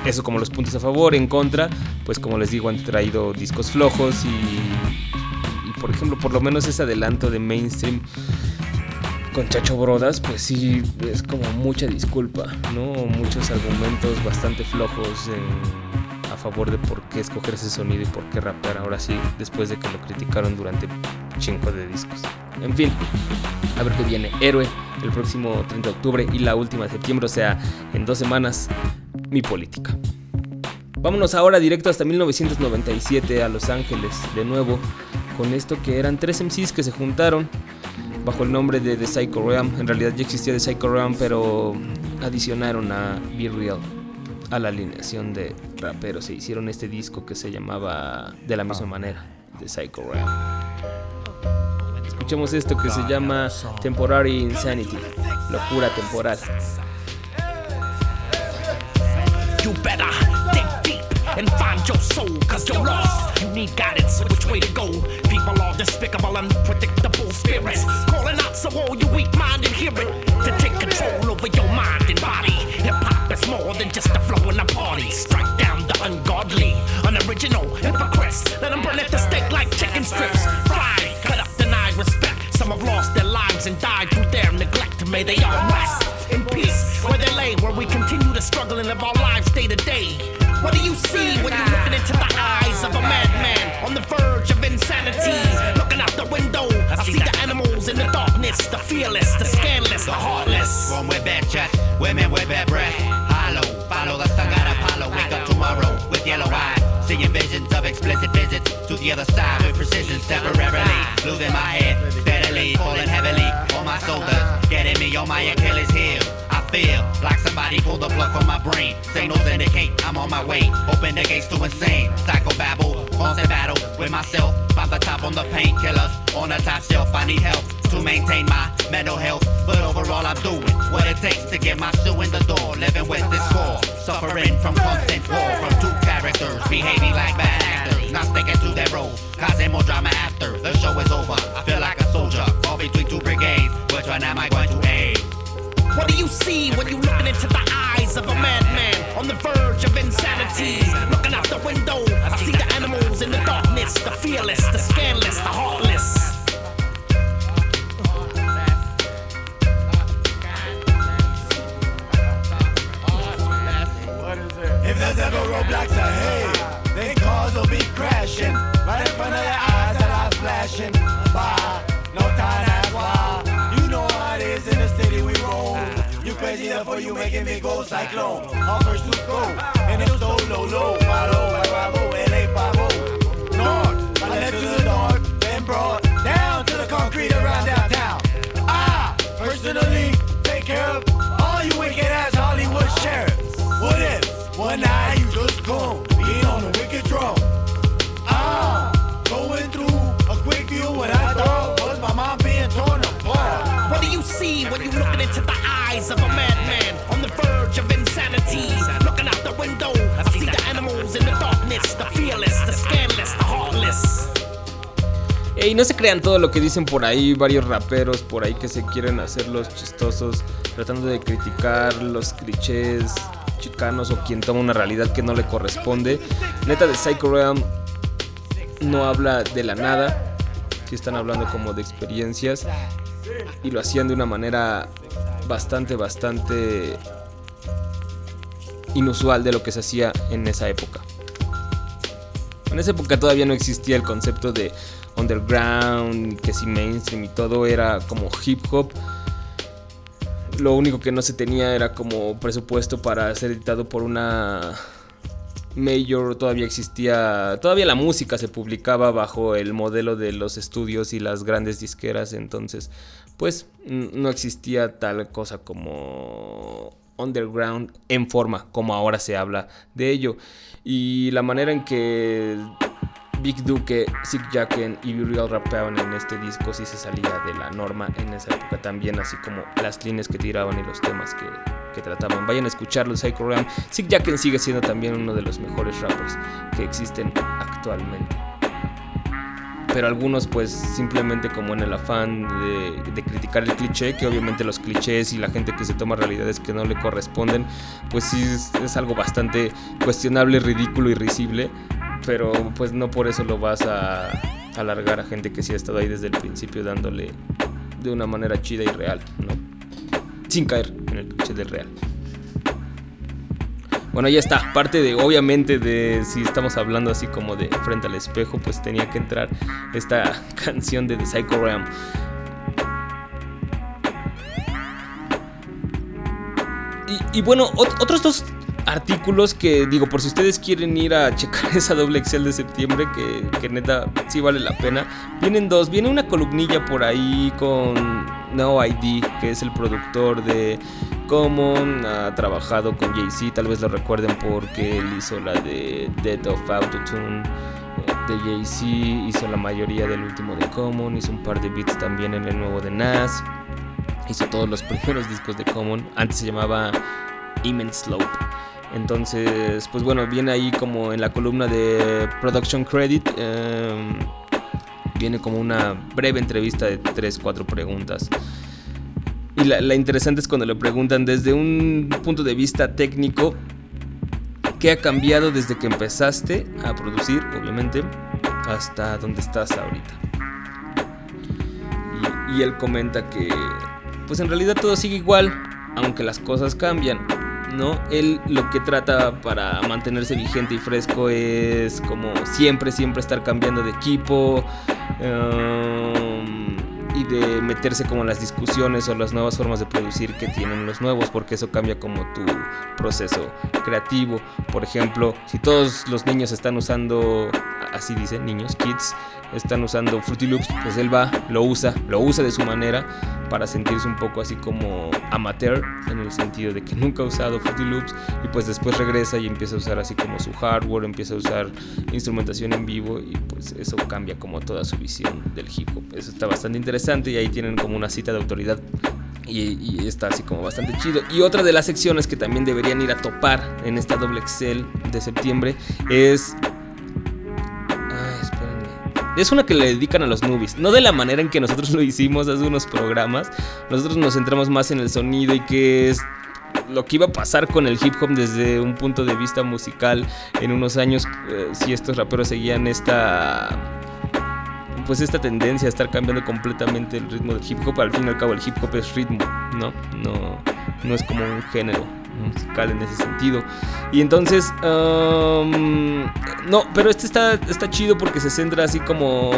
Eso como los puntos a favor, en contra, pues como les digo han traído discos flojos y, y por ejemplo por lo menos ese adelanto de mainstream con Chacho Brodas, pues sí, es como mucha disculpa, ¿no? Muchos argumentos bastante flojos a favor de por qué escoger ese sonido y por qué rapear ahora sí, después de que lo criticaron durante cinco de discos. En fin, a ver qué viene. Héroe el próximo 30 de octubre y la última de septiembre, o sea, en dos semanas, mi política. Vámonos ahora directo hasta 1997 a Los Ángeles, de nuevo, con esto que eran tres MCs que se juntaron bajo el nombre de The Psycho Realm. En realidad ya existía The Psycho Realm, pero adicionaron a Be Real a la alineación de raperos e hicieron este disco que se llamaba de la misma manera, The Psycho Realm. Escuchemos esto que se llama Temporary Insanity, locura temporal. and find your soul, cause you're lost. Need guidance, which way to go. People are despicable, unpredictable spirits. Calling out so all you weak minded hear it. To take control over your mind and body. Hip hop is more than just a flow in a party. Strike down the ungodly, unoriginal hypocrites. Let them burn at the stake like chicken strips. Fry, cut up, deny respect. Some have lost their lives and died through their neglect. May they all rest in peace where they lay, where we continue to struggle and live our lives day to day. What do you see when you're looking into the eyes of a madman on the verge of insanity? Looking out the window, I see the animals in the darkness, the fearless, the scandalous, the heartless. One with bad chat, women with bad breath. Hollow, follow the sun, got Apollo. Wake up tomorrow with yellow eyes, seeing visions of explicit visits to the other side with precision temporarily. losing my head steadily, falling heavily on my shoulders, getting me on my Achilles somebody pulled the plug from my brain. Signals indicate I'm on my way. Open the gates to insane. Psycho babble, constant battle with myself. By the top on the painkillers, on the top shelf. I need help to maintain my mental health. But overall, I'm doing what it takes to get my shoe in the door. Living with this score, suffering from constant war from two characters, behaving like bad actors, not sticking to their role, causing more drama after the show is over. I feel like a soldier, caught between two brigades. Which one am I going to aid? What do you see when you looking into the eyes of a madman on the verge of insanity? Looking out the window, I see the animals in the darkness, the fearless, the scandalous, the heartless. If there's ever roadblocks ahead, then cars will be crashing right in front of your eyes that are flashing by. No time ask why. You know how it is in the city. You crazy therefore you making me go cyclone. All pursuit go, and it's so low, low. Follow, bravo, LA 5 North, I left to the north, then brought down to the concrete around downtown. I personally take care of all you wicked ass Hollywood sheriffs. What if one night you just come being on a wicked drum? I'm ah, going through a quick view what I thought was my mom being torn apart. What do you see when you looking into the eyes of a madman on the verge of insanity? Looking out the window, I see the animals in the darkness, the fearless, the the heartless. Y no se crean todo lo que dicen por ahí varios raperos por ahí que se quieren hacer los chistosos, tratando de criticar los clichés chicanos o quien toma una realidad que no le corresponde. Neta de Psycho Realm no habla de la nada, si están hablando como de experiencias y lo hacían de una manera bastante, bastante inusual de lo que se hacía en esa época. En esa época todavía no existía el concepto de underground, que si mainstream y todo era como hip hop. Lo único que no se tenía era como presupuesto para ser editado por una Major, todavía existía, todavía la música se publicaba bajo el modelo de los estudios y las grandes disqueras, entonces pues no existía tal cosa como underground en forma como ahora se habla de ello. Y la manera en que Big Duke, Sick Jacken y Real rapeaban en este disco sí se salía de la norma en esa época también, así como las líneas que tiraban y los temas que, que trataban. Vayan a escucharlo, Psycho Ram. Sick Jacken sigue siendo también uno de los mejores rappers que existen actualmente. Pero algunos pues simplemente como en el afán de, de, criticar el cliché, que obviamente los clichés y la gente que se toma realidades que no le corresponden, pues sí es, es algo bastante cuestionable, ridículo y risible pero pues no por eso lo vas a alargar a gente que sí ha estado ahí desde el principio dándole de una manera chida y real, ¿no? Sin caer en el cliché del real. Bueno, ya está. Parte de, obviamente, de si estamos hablando así como de frente al espejo, pues tenía que entrar esta canción de The Psycho Realm. Y, bueno, ot otros dos artículos que digo, por si ustedes quieren ir a checar esa doble Excel de septiembre, que, que, neta sí vale la pena. Vienen dos, viene una columnilla por ahí con No ID, que es el productor de Common, ha trabajado con Jay-Z, tal vez lo recuerden porque él hizo la de Death of Autotune de Jay-Z, hizo la mayoría del último de Common, hizo un par de beats también en el nuevo de Nas, hizo todos los primeros discos de Common, antes se llamaba Immense Slope. Entonces, pues bueno, viene ahí como en la columna de Production Credit. Eh, viene como una breve entrevista de 3-4 preguntas. Y la, interesante es cuando le preguntan desde un punto de vista técnico, ¿qué ha cambiado desde que empezaste a producir, obviamente, hasta donde estás ahorita? Y, él comenta que, pues en realidad todo sigue igual, aunque las cosas cambian. ¿no? Él lo que trata para mantenerse vigente y fresco es como siempre, siempre estar cambiando de equipo y de meterse como en las discusiones o las nuevas formas de producir que tienen los nuevos, porque eso cambia como tu proceso creativo. Por ejemplo, si todos los niños están usando, así dicen, niños, kids, están usando Fruity Loops, pues él va, lo usa, lo usa de su manera para sentirse un poco así como amateur, en el sentido de que nunca ha usado Fruity Loops y pues después regresa y empieza a usar así como su hardware, empieza a usar instrumentación en vivo y pues eso cambia como toda su visión del hip hop. Eso está bastante interesante y ahí tienen como una cita de autoridad y, y, está así como bastante chido. Y otra de las secciones que también deberían ir a topar en esta doble Excel de septiembre es es una que le dedican a los nubis. No de la manera en que nosotros lo hicimos hace unos programas. Nosotros nos centramos más en el sonido y que es lo que iba a pasar con el hip hop desde un punto de vista musical en unos años. Eh, si estos raperos seguían esta. Pues esta tendencia a estar cambiando completamente el ritmo del hip hop. Al fin y al cabo, el hip hop es ritmo, ¿no? No, no es como un género musical en ese sentido. Y entonces, no, pero este está, está chido porque se centra así como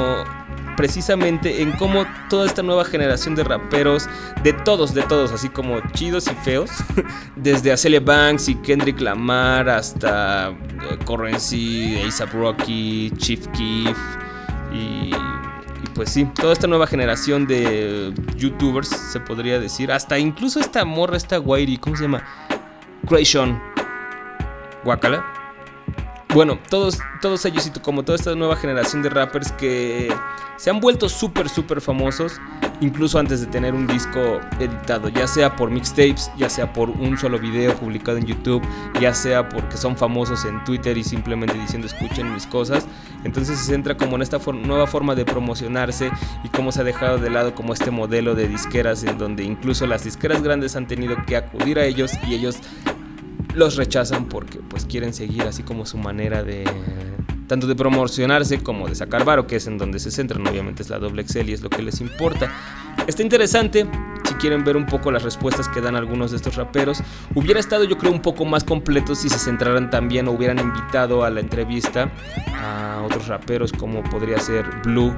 precisamente en cómo toda esta nueva generación de raperos, de todos, de todos, así como chidos y feos, desde Acelia Banks y Kendrick Lamar hasta uh, Currency, ASAP Rocky, Chief Keef y, pues sí, toda esta nueva generación de youtubers, se podría decir, hasta incluso esta morra, esta Whitey, ¿cómo se llama? Creation. Guacala. Bueno, todos, todos ellos y como toda esta nueva generación de rappers que se han vuelto súper, súper famosos, incluso antes de tener un disco editado, ya sea por mixtapes, ya sea por un solo video publicado en YouTube, ya sea porque son famosos en Twitter y simplemente diciendo escuchen mis cosas. Entonces se centra como en esta nueva forma de promocionarse y cómo se ha dejado de lado como este modelo de disqueras en donde incluso las disqueras grandes han tenido que acudir a ellos y ellos los rechazan porque pues quieren seguir así como su manera de tanto de promocionarse como de sacar varo, que es en donde se centran, obviamente es la doble Excel y es lo que les importa. Está interesante, si quieren ver un poco las respuestas que dan algunos de estos raperos, hubiera estado yo creo un poco más completo si se centraran también o hubieran invitado a la entrevista a otros raperos como podría ser Blue,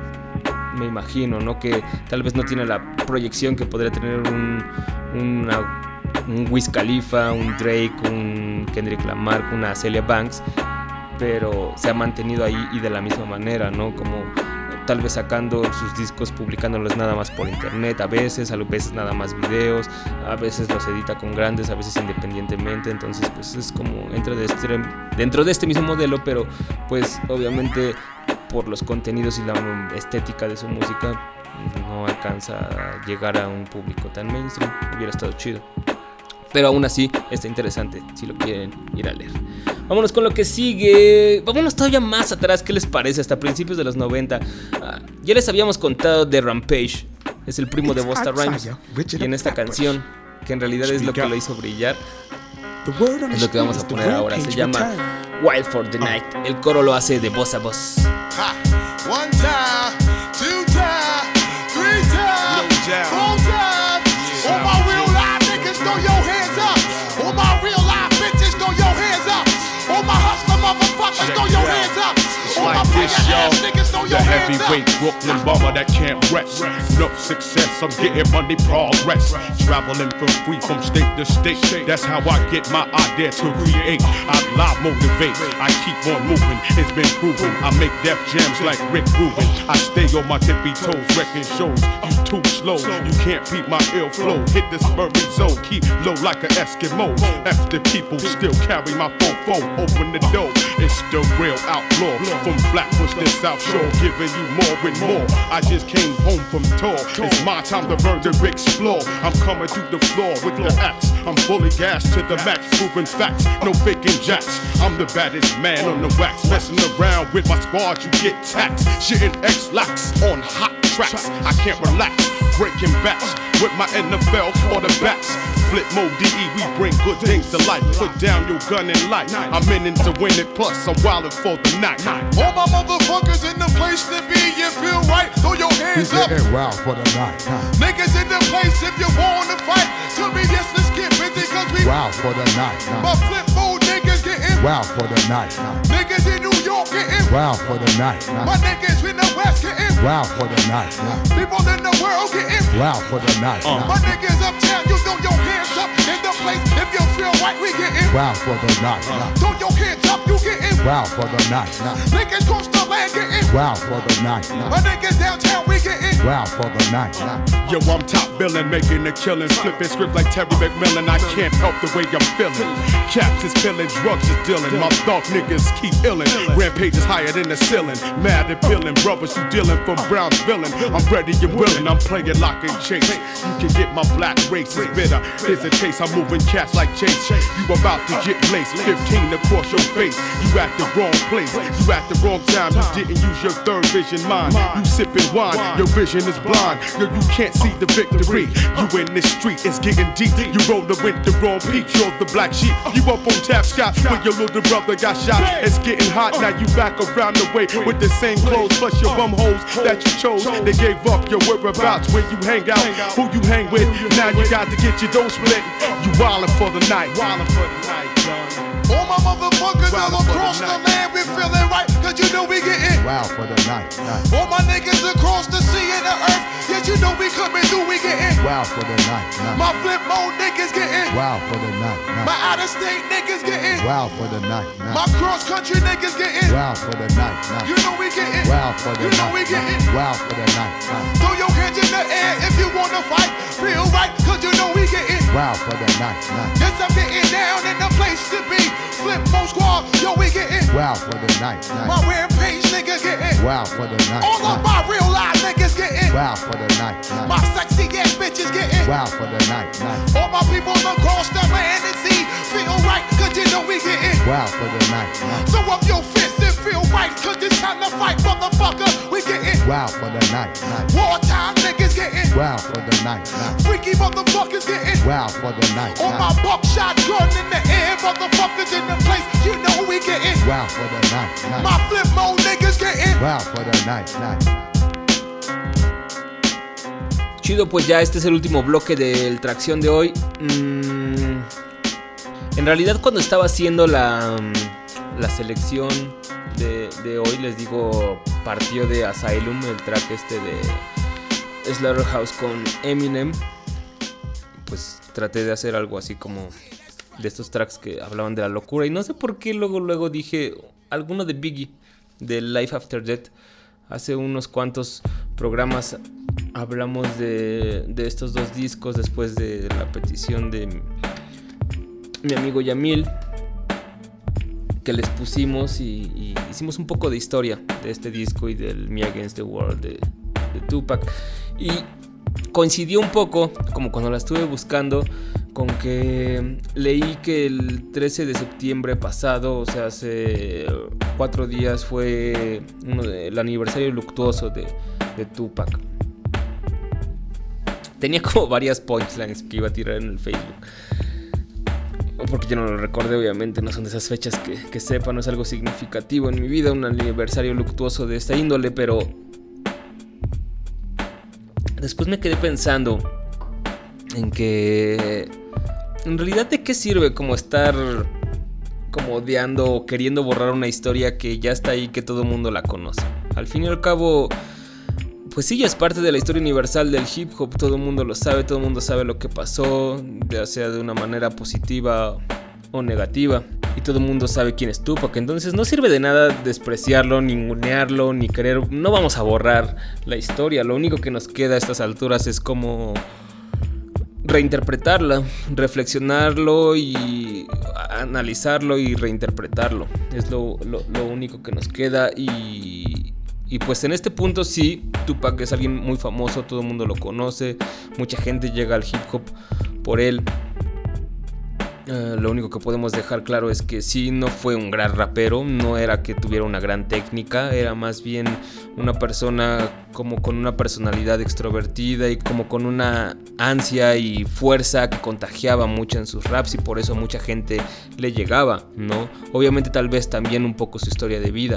me imagino, ¿no? Que tal vez no tiene la proyección que podría tener un, una un Wiz Khalifa, un Drake, un Kendrick Lamar, una Celia Banks, pero se ha mantenido ahí y de la misma manera, ¿no? Como tal vez sacando sus discos, publicándolos nada más por internet, a veces, a veces nada más videos, a veces los edita con grandes, a veces independientemente, entonces pues es como entra de este, dentro de este mismo modelo, pero pues obviamente por los contenidos y la estética de su música no alcanza a llegar a un público tan mainstream, hubiera estado chido. Pero aún así está interesante si lo quieren ir a leer. Vámonos con lo que sigue. Vámonos todavía más atrás. ¿Qué les parece? Hasta principios de los 90. Uh, ya les habíamos contado de Rampage. Es el primo de Busta Rhymes. Y en esta canción, que en realidad es lo que lo hizo brillar, es lo que vamos a poner ahora. Se llama Wild for the Night. El coro lo hace de voz a voz. This, y'all. ass niggas, throw The your hands up. heavyweight Brooklyn bomber that can't rest. No success, I'm getting money progress. Traveling for free from state to state. That's how I get my idea to create. I live motivate. I keep on moving. It's been proven. I make death jams like Rick Rubin. I stay on my tippy toes, wrecking shows. You too slow. You can't beat my ill flow. Hit this Murray zone. Keep low like an Eskimo. After people still carry my phone phone. Open the door. It's the real outlaw. From Flatbush to South Shore. Giving you more and more. I just came home from tour. It's my time to to explore. I'm coming through the floor with the axe. I'm fully gassed to the max, proving facts. No faking jacks. I'm the baddest man on the wax. Messing around with my squad, you get taxed. Shitting X lax on hot tracks. I can't relax. Breaking backs with my NFL quarterbacks. Flip mode DE, we bring good things to life. Put down your gun and light. I'm in it to win it, plus I'm wildin' for the night. My motherfuckers in the place to be. You feel right? Throw your hands up. wild for the night. Niggas in the place if you wanna fight. Tell me yes, let's get busy cause we Wild for the night. My flip mode niggas getting Wild for the night. Niggas in New York getting Wow for the night. My niggas in the west getting Wow for the night. People in the world getting Wow for the night. My niggas uptown, you throw your hands up in the place. If you feel right, we getting Wow for the night. Throw your hands up, you getting Wow for the night. Now. Niggas cross the land getting Wow for the night. My niggas downtown, we Wow for the night. Yo, I'm top billing, making the killings, flipping script like Terry McMillan. I can't help the way I'm feeling. Caps is filling, drugs is dealing. My thought niggas keep illing. Rampages higher than the ceiling. Mad at billing, brothers you dealing from Brown's villain. I'm ready and willing, I'm playing lock and chase. You can get my black race is bitter. Here's a taste, I'm moving cats like Chase. You about to get laced, 15 across your face. You at the wrong place, you at the wrong time. You didn't use your third vision mind. You sipping wine, your vision is blind. Yo, you can't see the victory. You in this street, it's getting deep. You rollin' with the wrong peak, you're the black sheep. You up on tap scotch when your little brother got shot. It's getting hot, now you back around the way with the same clothes, plus your bum holes that you chose. They gave up your whereabouts where you hang out, who you hang with. Now you got to get your dough split. You wildin' for the night. Wildin' for the night, All my motherfuckers all across the land, we feeling right, cause you know we getting Wow for the night. All my niggas across the sea and the earth, yes, you know we coming through, we getting Wow for the night. My flip mode niggas getting Wow for the night. My out of state niggas getting Wow for the night. My cross country niggas getting Wow for the night. You know we getting Wow for the You know we getting Wow for the night. Throw your hands in the air if you wanna fight. Feel right, cause you know we getting Wow for the night. Yes, I'm getting down in the place to be. Flip mode squad, yo, we getting Wow for the night. My rampage nigga getting Wow for the night. All of my real live niggas getting Wow for the night. My sexy ass bitches getting Wow for the night. All my people across the land and sea feel right, cause you know we getting. Wow for the night. So up your fists and feel right, cause it's time to fight, motherfucker. We getting Wow for the night. wartime niggas getting. Wow for the night. Freaky motherfuckers getting. Wow for the night. All my buckshot gun in the air, motherfuckers in the place, you know we getting. Wow for the night. My flip mode niggas getting. Wow for the night. Chido, pues ya este es el último bloque del tracción de hoy. Mm, en realidad cuando estaba haciendo la, mm, la selección de, hoy, les digo, partió de Asylum, el track este de Slaughterhouse con Eminem. Pues traté de hacer algo así como de estos tracks que hablaban de la locura. Y no sé por qué luego, luego dije alguno de Biggie, de Life After Death. Hace unos cuantos programas hablamos de, de estos dos discos después de la petición de mi amigo Yamil que les pusimos y, hicimos un poco de historia de este disco y del Me Against the World de, Tupac y coincidió un poco como cuando la estuve buscando con que leí que el 13 de septiembre pasado, o sea, hace cuatro días, fue el aniversario luctuoso de, de Tupac. Tenía como varias punchlines que iba a tirar en el Facebook. Porque yo no lo recordé, obviamente, no son de esas fechas que, que sepa, no es algo significativo en mi vida, un aniversario luctuoso de esta índole, pero después me quedé pensando en que en realidad de qué sirve como estar como odiando o queriendo borrar una historia que ya está ahí que todo el mundo la conoce. Al fin y al cabo, pues sí, es parte de la historia universal del hip hop, todo el mundo lo sabe, todo el mundo sabe lo que pasó, ya sea de una manera positiva o negativa. Y todo el mundo sabe quién es Tupac, entonces no sirve de nada despreciarlo, ningunearlo, ni querer... No vamos a borrar la historia, lo único que nos queda a estas alturas es como reinterpretarla, reflexionarlo y analizarlo y reinterpretarlo. Es lo, lo- lo único que nos queda y, y pues en este punto sí, Tupac es alguien muy famoso, todo el mundo lo conoce, mucha gente llega al hip hop por él. Eh, lo único que podemos dejar claro es que sí no fue un gran rapero, no era que tuviera una gran técnica, era más bien una persona como con una personalidad extrovertida y como con una ansia y fuerza que contagiaba mucho en sus raps y por eso mucha gente le llegaba, ¿no? Obviamente tal vez también un poco su historia de vida.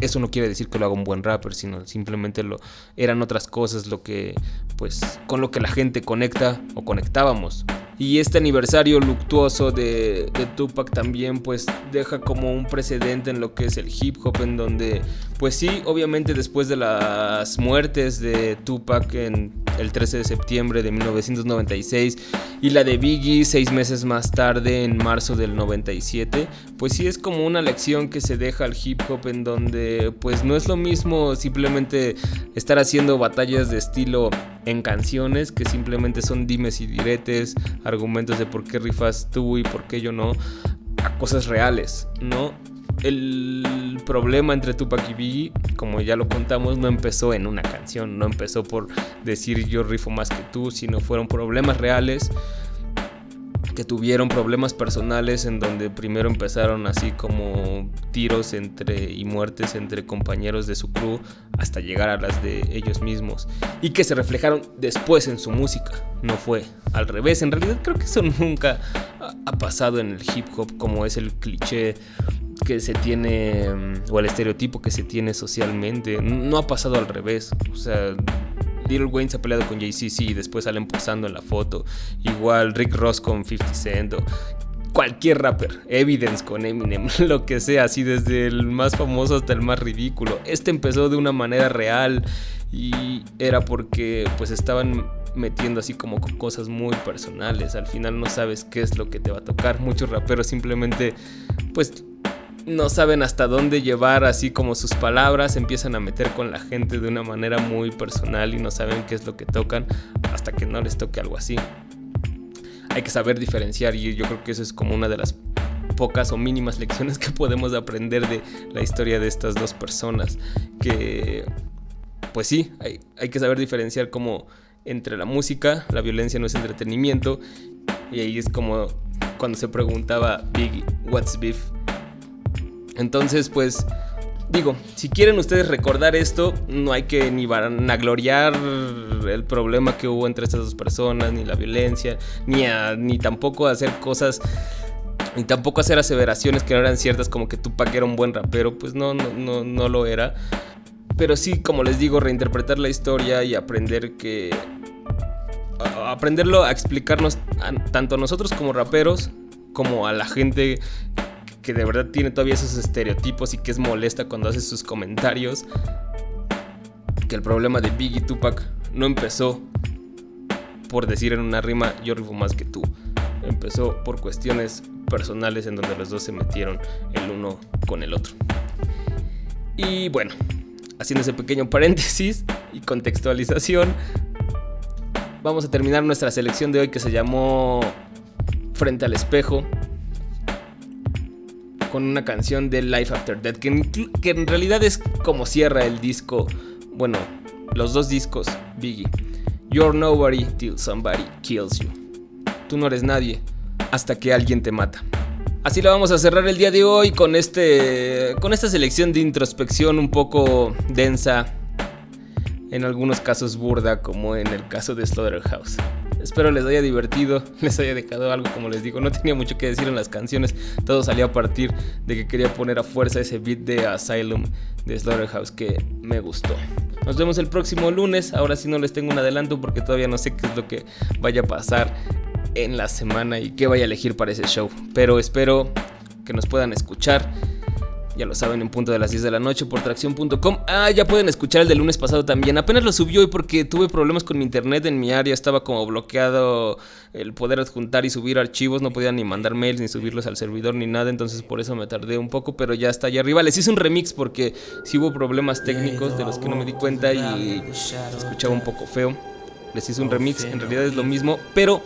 Eso no quiere decir que lo haga un buen rapper, sino simplemente lo eran otras cosas lo que pues con lo que la gente conecta o conectábamos Y este aniversario luctuoso de, Tupac también pues deja como un precedente en lo que es el hip hop, en donde pues sí, obviamente después de las muertes de Tupac en el 13 de septiembre de 1996 y la de Biggie seis meses más tarde en marzo del 97, pues sí es como una lección que se deja al hip hop en donde pues no es lo mismo simplemente estar haciendo batallas de estilo en canciones que simplemente son dimes y diretes, argumentos de por qué rifas tú y por qué yo no, a cosas reales, ¿no? El problema entre Tupac y Biggie, como ya lo contamos, no empezó en una canción, no empezó por decir yo rifo más que tú, sino fueron problemas reales que tuvieron problemas personales en donde primero empezaron así como tiros entre y muertes entre compañeros de su crew hasta llegar a las de ellos mismos y que se reflejaron después en su música, no fue al revés, en realidad creo que eso nunca ha pasado en el hip hop como es el cliché que se tiene o el estereotipo que se tiene socialmente, no ha pasado al revés, o sea, Little Wayne se ha peleado con Jay-Z y después salen posando en la foto. Igual Rick Ross con 50 Cent. cualquier rapper, Evidence con Eminem, lo que sea, así desde el más famoso hasta el más ridículo. Este empezó de una manera real y era porque pues estaban metiendo así como cosas muy personales. Al final no sabes qué es lo que te va a tocar. Muchos raperos simplemente pues no saben hasta dónde llevar así como sus palabras, empiezan a meter con la gente de una manera muy personal y no saben qué es lo que tocan hasta que no les toque algo así. Hay que saber diferenciar y yo creo que eso es como una de las pocas o mínimas lecciones que podemos aprender de la historia de estas dos personas. Que, pues sí, hay, hay que saber diferenciar como entre la música, la violencia no es entretenimiento. Y ahí es como cuando se preguntaba Biggie, what's beef? Entonces, pues, digo, si quieren ustedes recordar esto, no hay que ni vanagloriar el problema que hubo entre estas dos personas, ni la violencia, ni, ni tampoco hacer cosas ni tampoco hacer aseveraciones que no eran ciertas como que Tupac era un buen rapero, pues no, no, no, no lo era. Pero sí, como les digo, reinterpretar la historia y aprender que... aprenderlo a explicarnos tanto a nosotros como raperos, como a la gente que de verdad tiene todavía esos estereotipos y que es molesta cuando hace sus comentarios. Que el problema de Biggie Tupac no empezó por decir en una rima yo rifo más que tú. Empezó por cuestiones personales en donde los dos se metieron el uno con el otro. Y bueno, haciendo ese pequeño paréntesis y contextualización, vamos a terminar nuestra selección de hoy que se llamó Frente al espejo con una canción de Life After Death, que en, realidad es como cierra el disco, bueno, los dos discos, Biggie. You're nobody till somebody kills you. Tú no eres nadie hasta que alguien te mata. Así lo vamos a cerrar el día de hoy con este con esta selección de introspección un poco densa, en algunos casos burda como en el caso de Slaughterhouse. Espero les haya divertido, les haya dejado algo, como les digo. No tenía mucho que decir en las canciones. Todo salió a partir de que quería poner a fuerza ese beat de Asylum de Slaughterhouse que me gustó. Nos vemos el próximo lunes. Ahora sí no les tengo un adelanto porque todavía no sé qué es lo que vaya a pasar en la semana y qué vaya a elegir para ese show. Pero espero que nos puedan escuchar ya lo saben, en punto de las 10 de la noche por tracción.com. Ah, ya pueden escuchar el del lunes pasado también. Apenas lo subió hoy porque tuve problemas con mi internet en mi área. Estaba como bloqueado el poder adjuntar y subir archivos. No podía ni mandar mails, ni subirlos al servidor, ni nada. Entonces por eso me tardé un poco, pero ya está allá arriba. Les hice un remix porque sí hubo problemas técnicos de los que no me di cuenta y escuchaba un poco feo. Les hice un remix, en realidad es lo mismo, pero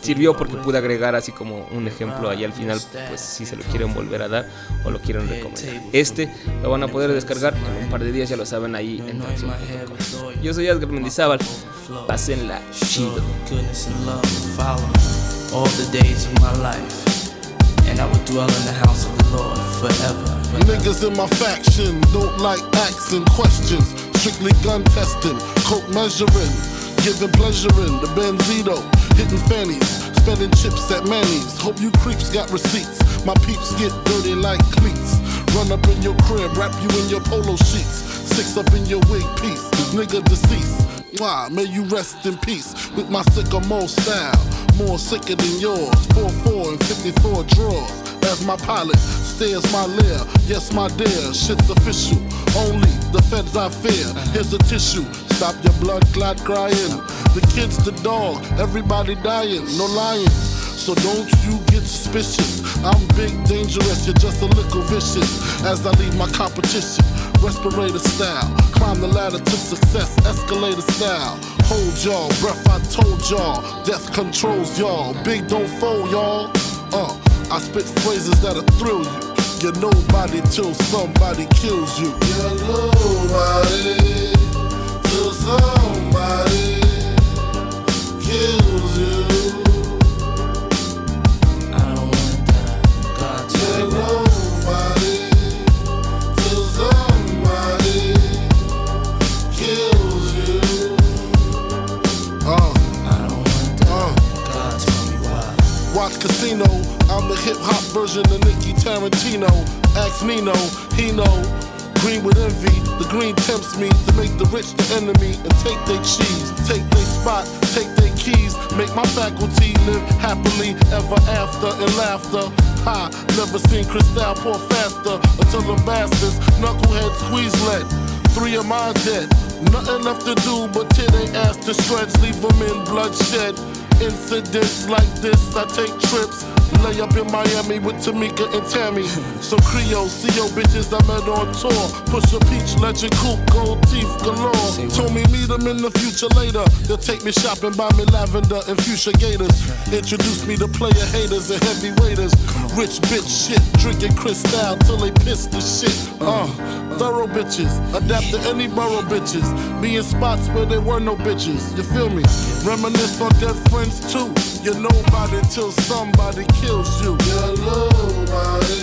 sirvió porque pude agregar así como un ejemplo ahí al final, pues si se lo quieren volver a dar o lo quieren recomendar. Este lo van a poder descargar en un par de días, ya lo saben ahí en Yo soy Asgar Mendizábal, pásenla chido. All the days of my life, and I would dwell in the house of the Lord forever. Niggas in my faction don't like asking questions, strictly gun testing, coke measuring, giving pleasure in the Benzito. hitting fannies, spending chips at Manny's. Hope you creeps got receipts. My peeps get dirty like cleats. Run up in your crib, wrap you in your polo sheets. Six up in your wig piece, nigga deceased. Mwah, may you rest in peace with my sycamore style. More sicker than yours. 4-4 and 54 draws. As my pilot stares my lair. Yes, my dear, shit's official. Only the feds I fear. Here's a tissue. Stop your blood clot crying. The kids, the dog, everybody dying. No lying. So don't you get suspicious. I'm big, dangerous, you're just a little vicious. As I leave my competition, respirator style. Climb the ladder to success, escalator style. Hold y'all, breath I told y'all. Death controls y'all. Big don't fold y'all. Uh, I spit phrases that'll thrill you. You're nobody till somebody kills you. You're nobody Watch casino, I'm the hip hop version of Nicky Tarantino. Ask Nino, he know. Green with envy, the green tempts me to make the rich the enemy and take their cheese, take their spot, take their keys, make my faculty live happily ever after in laughter. Ha, never seen Cristal pour faster until the bastards knucklehead squeeze lead. Three of my dead, nothing left to do but tear they ass to shreds, leave them in bloodshed. Incidents like this, I take trips. Lay up in Miami with Tamika and Tammy. Some Creole, CO bitches I met on tour. Push a peach, legend coupe, gold teeth galore. Told me meet them in the future later. They'll take me shopping, buy me lavender and fuchsia gators. Introduce me to player haters and heavy waiters. Rich bitch shit, drinking crystal till they piss the shit. Uh, thorough bitches, adapt to any borough bitches. Be in spots where there were no bitches. You feel me? Reminisce on dead friends too. You're nobody till somebody kills you. You're nobody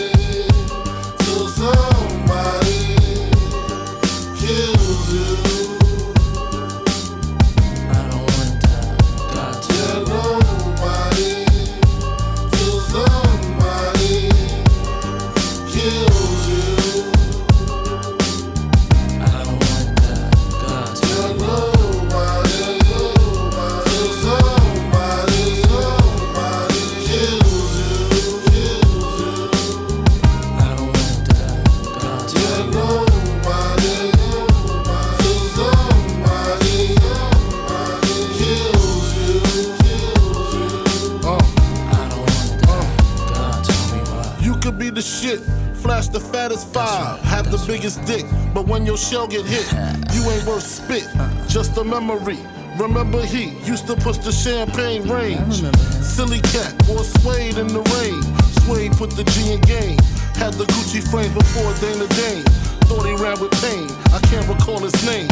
shell get hit, you ain't worth spit. Just a memory. Remember he used to push the champagne range. Silly cat wore suede in the rain. Suede put the G in game. Had the Gucci frames before Dana Dane. Thought he ran with pain. I can't recall his name.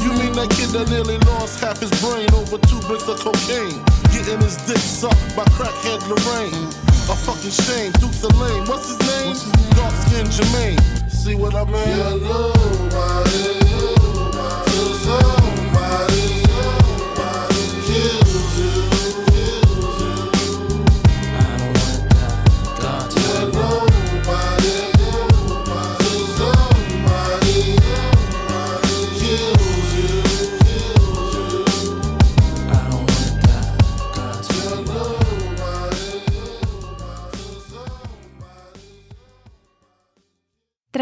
You mean that kid that nearly lost half his brain over two bricks of cocaine? Getting his dick sucked by crackhead Lorraine. A fucking shame. Dukes of Lane. What's his name? Dark skin Jermaine. See what I mean? You're nobody till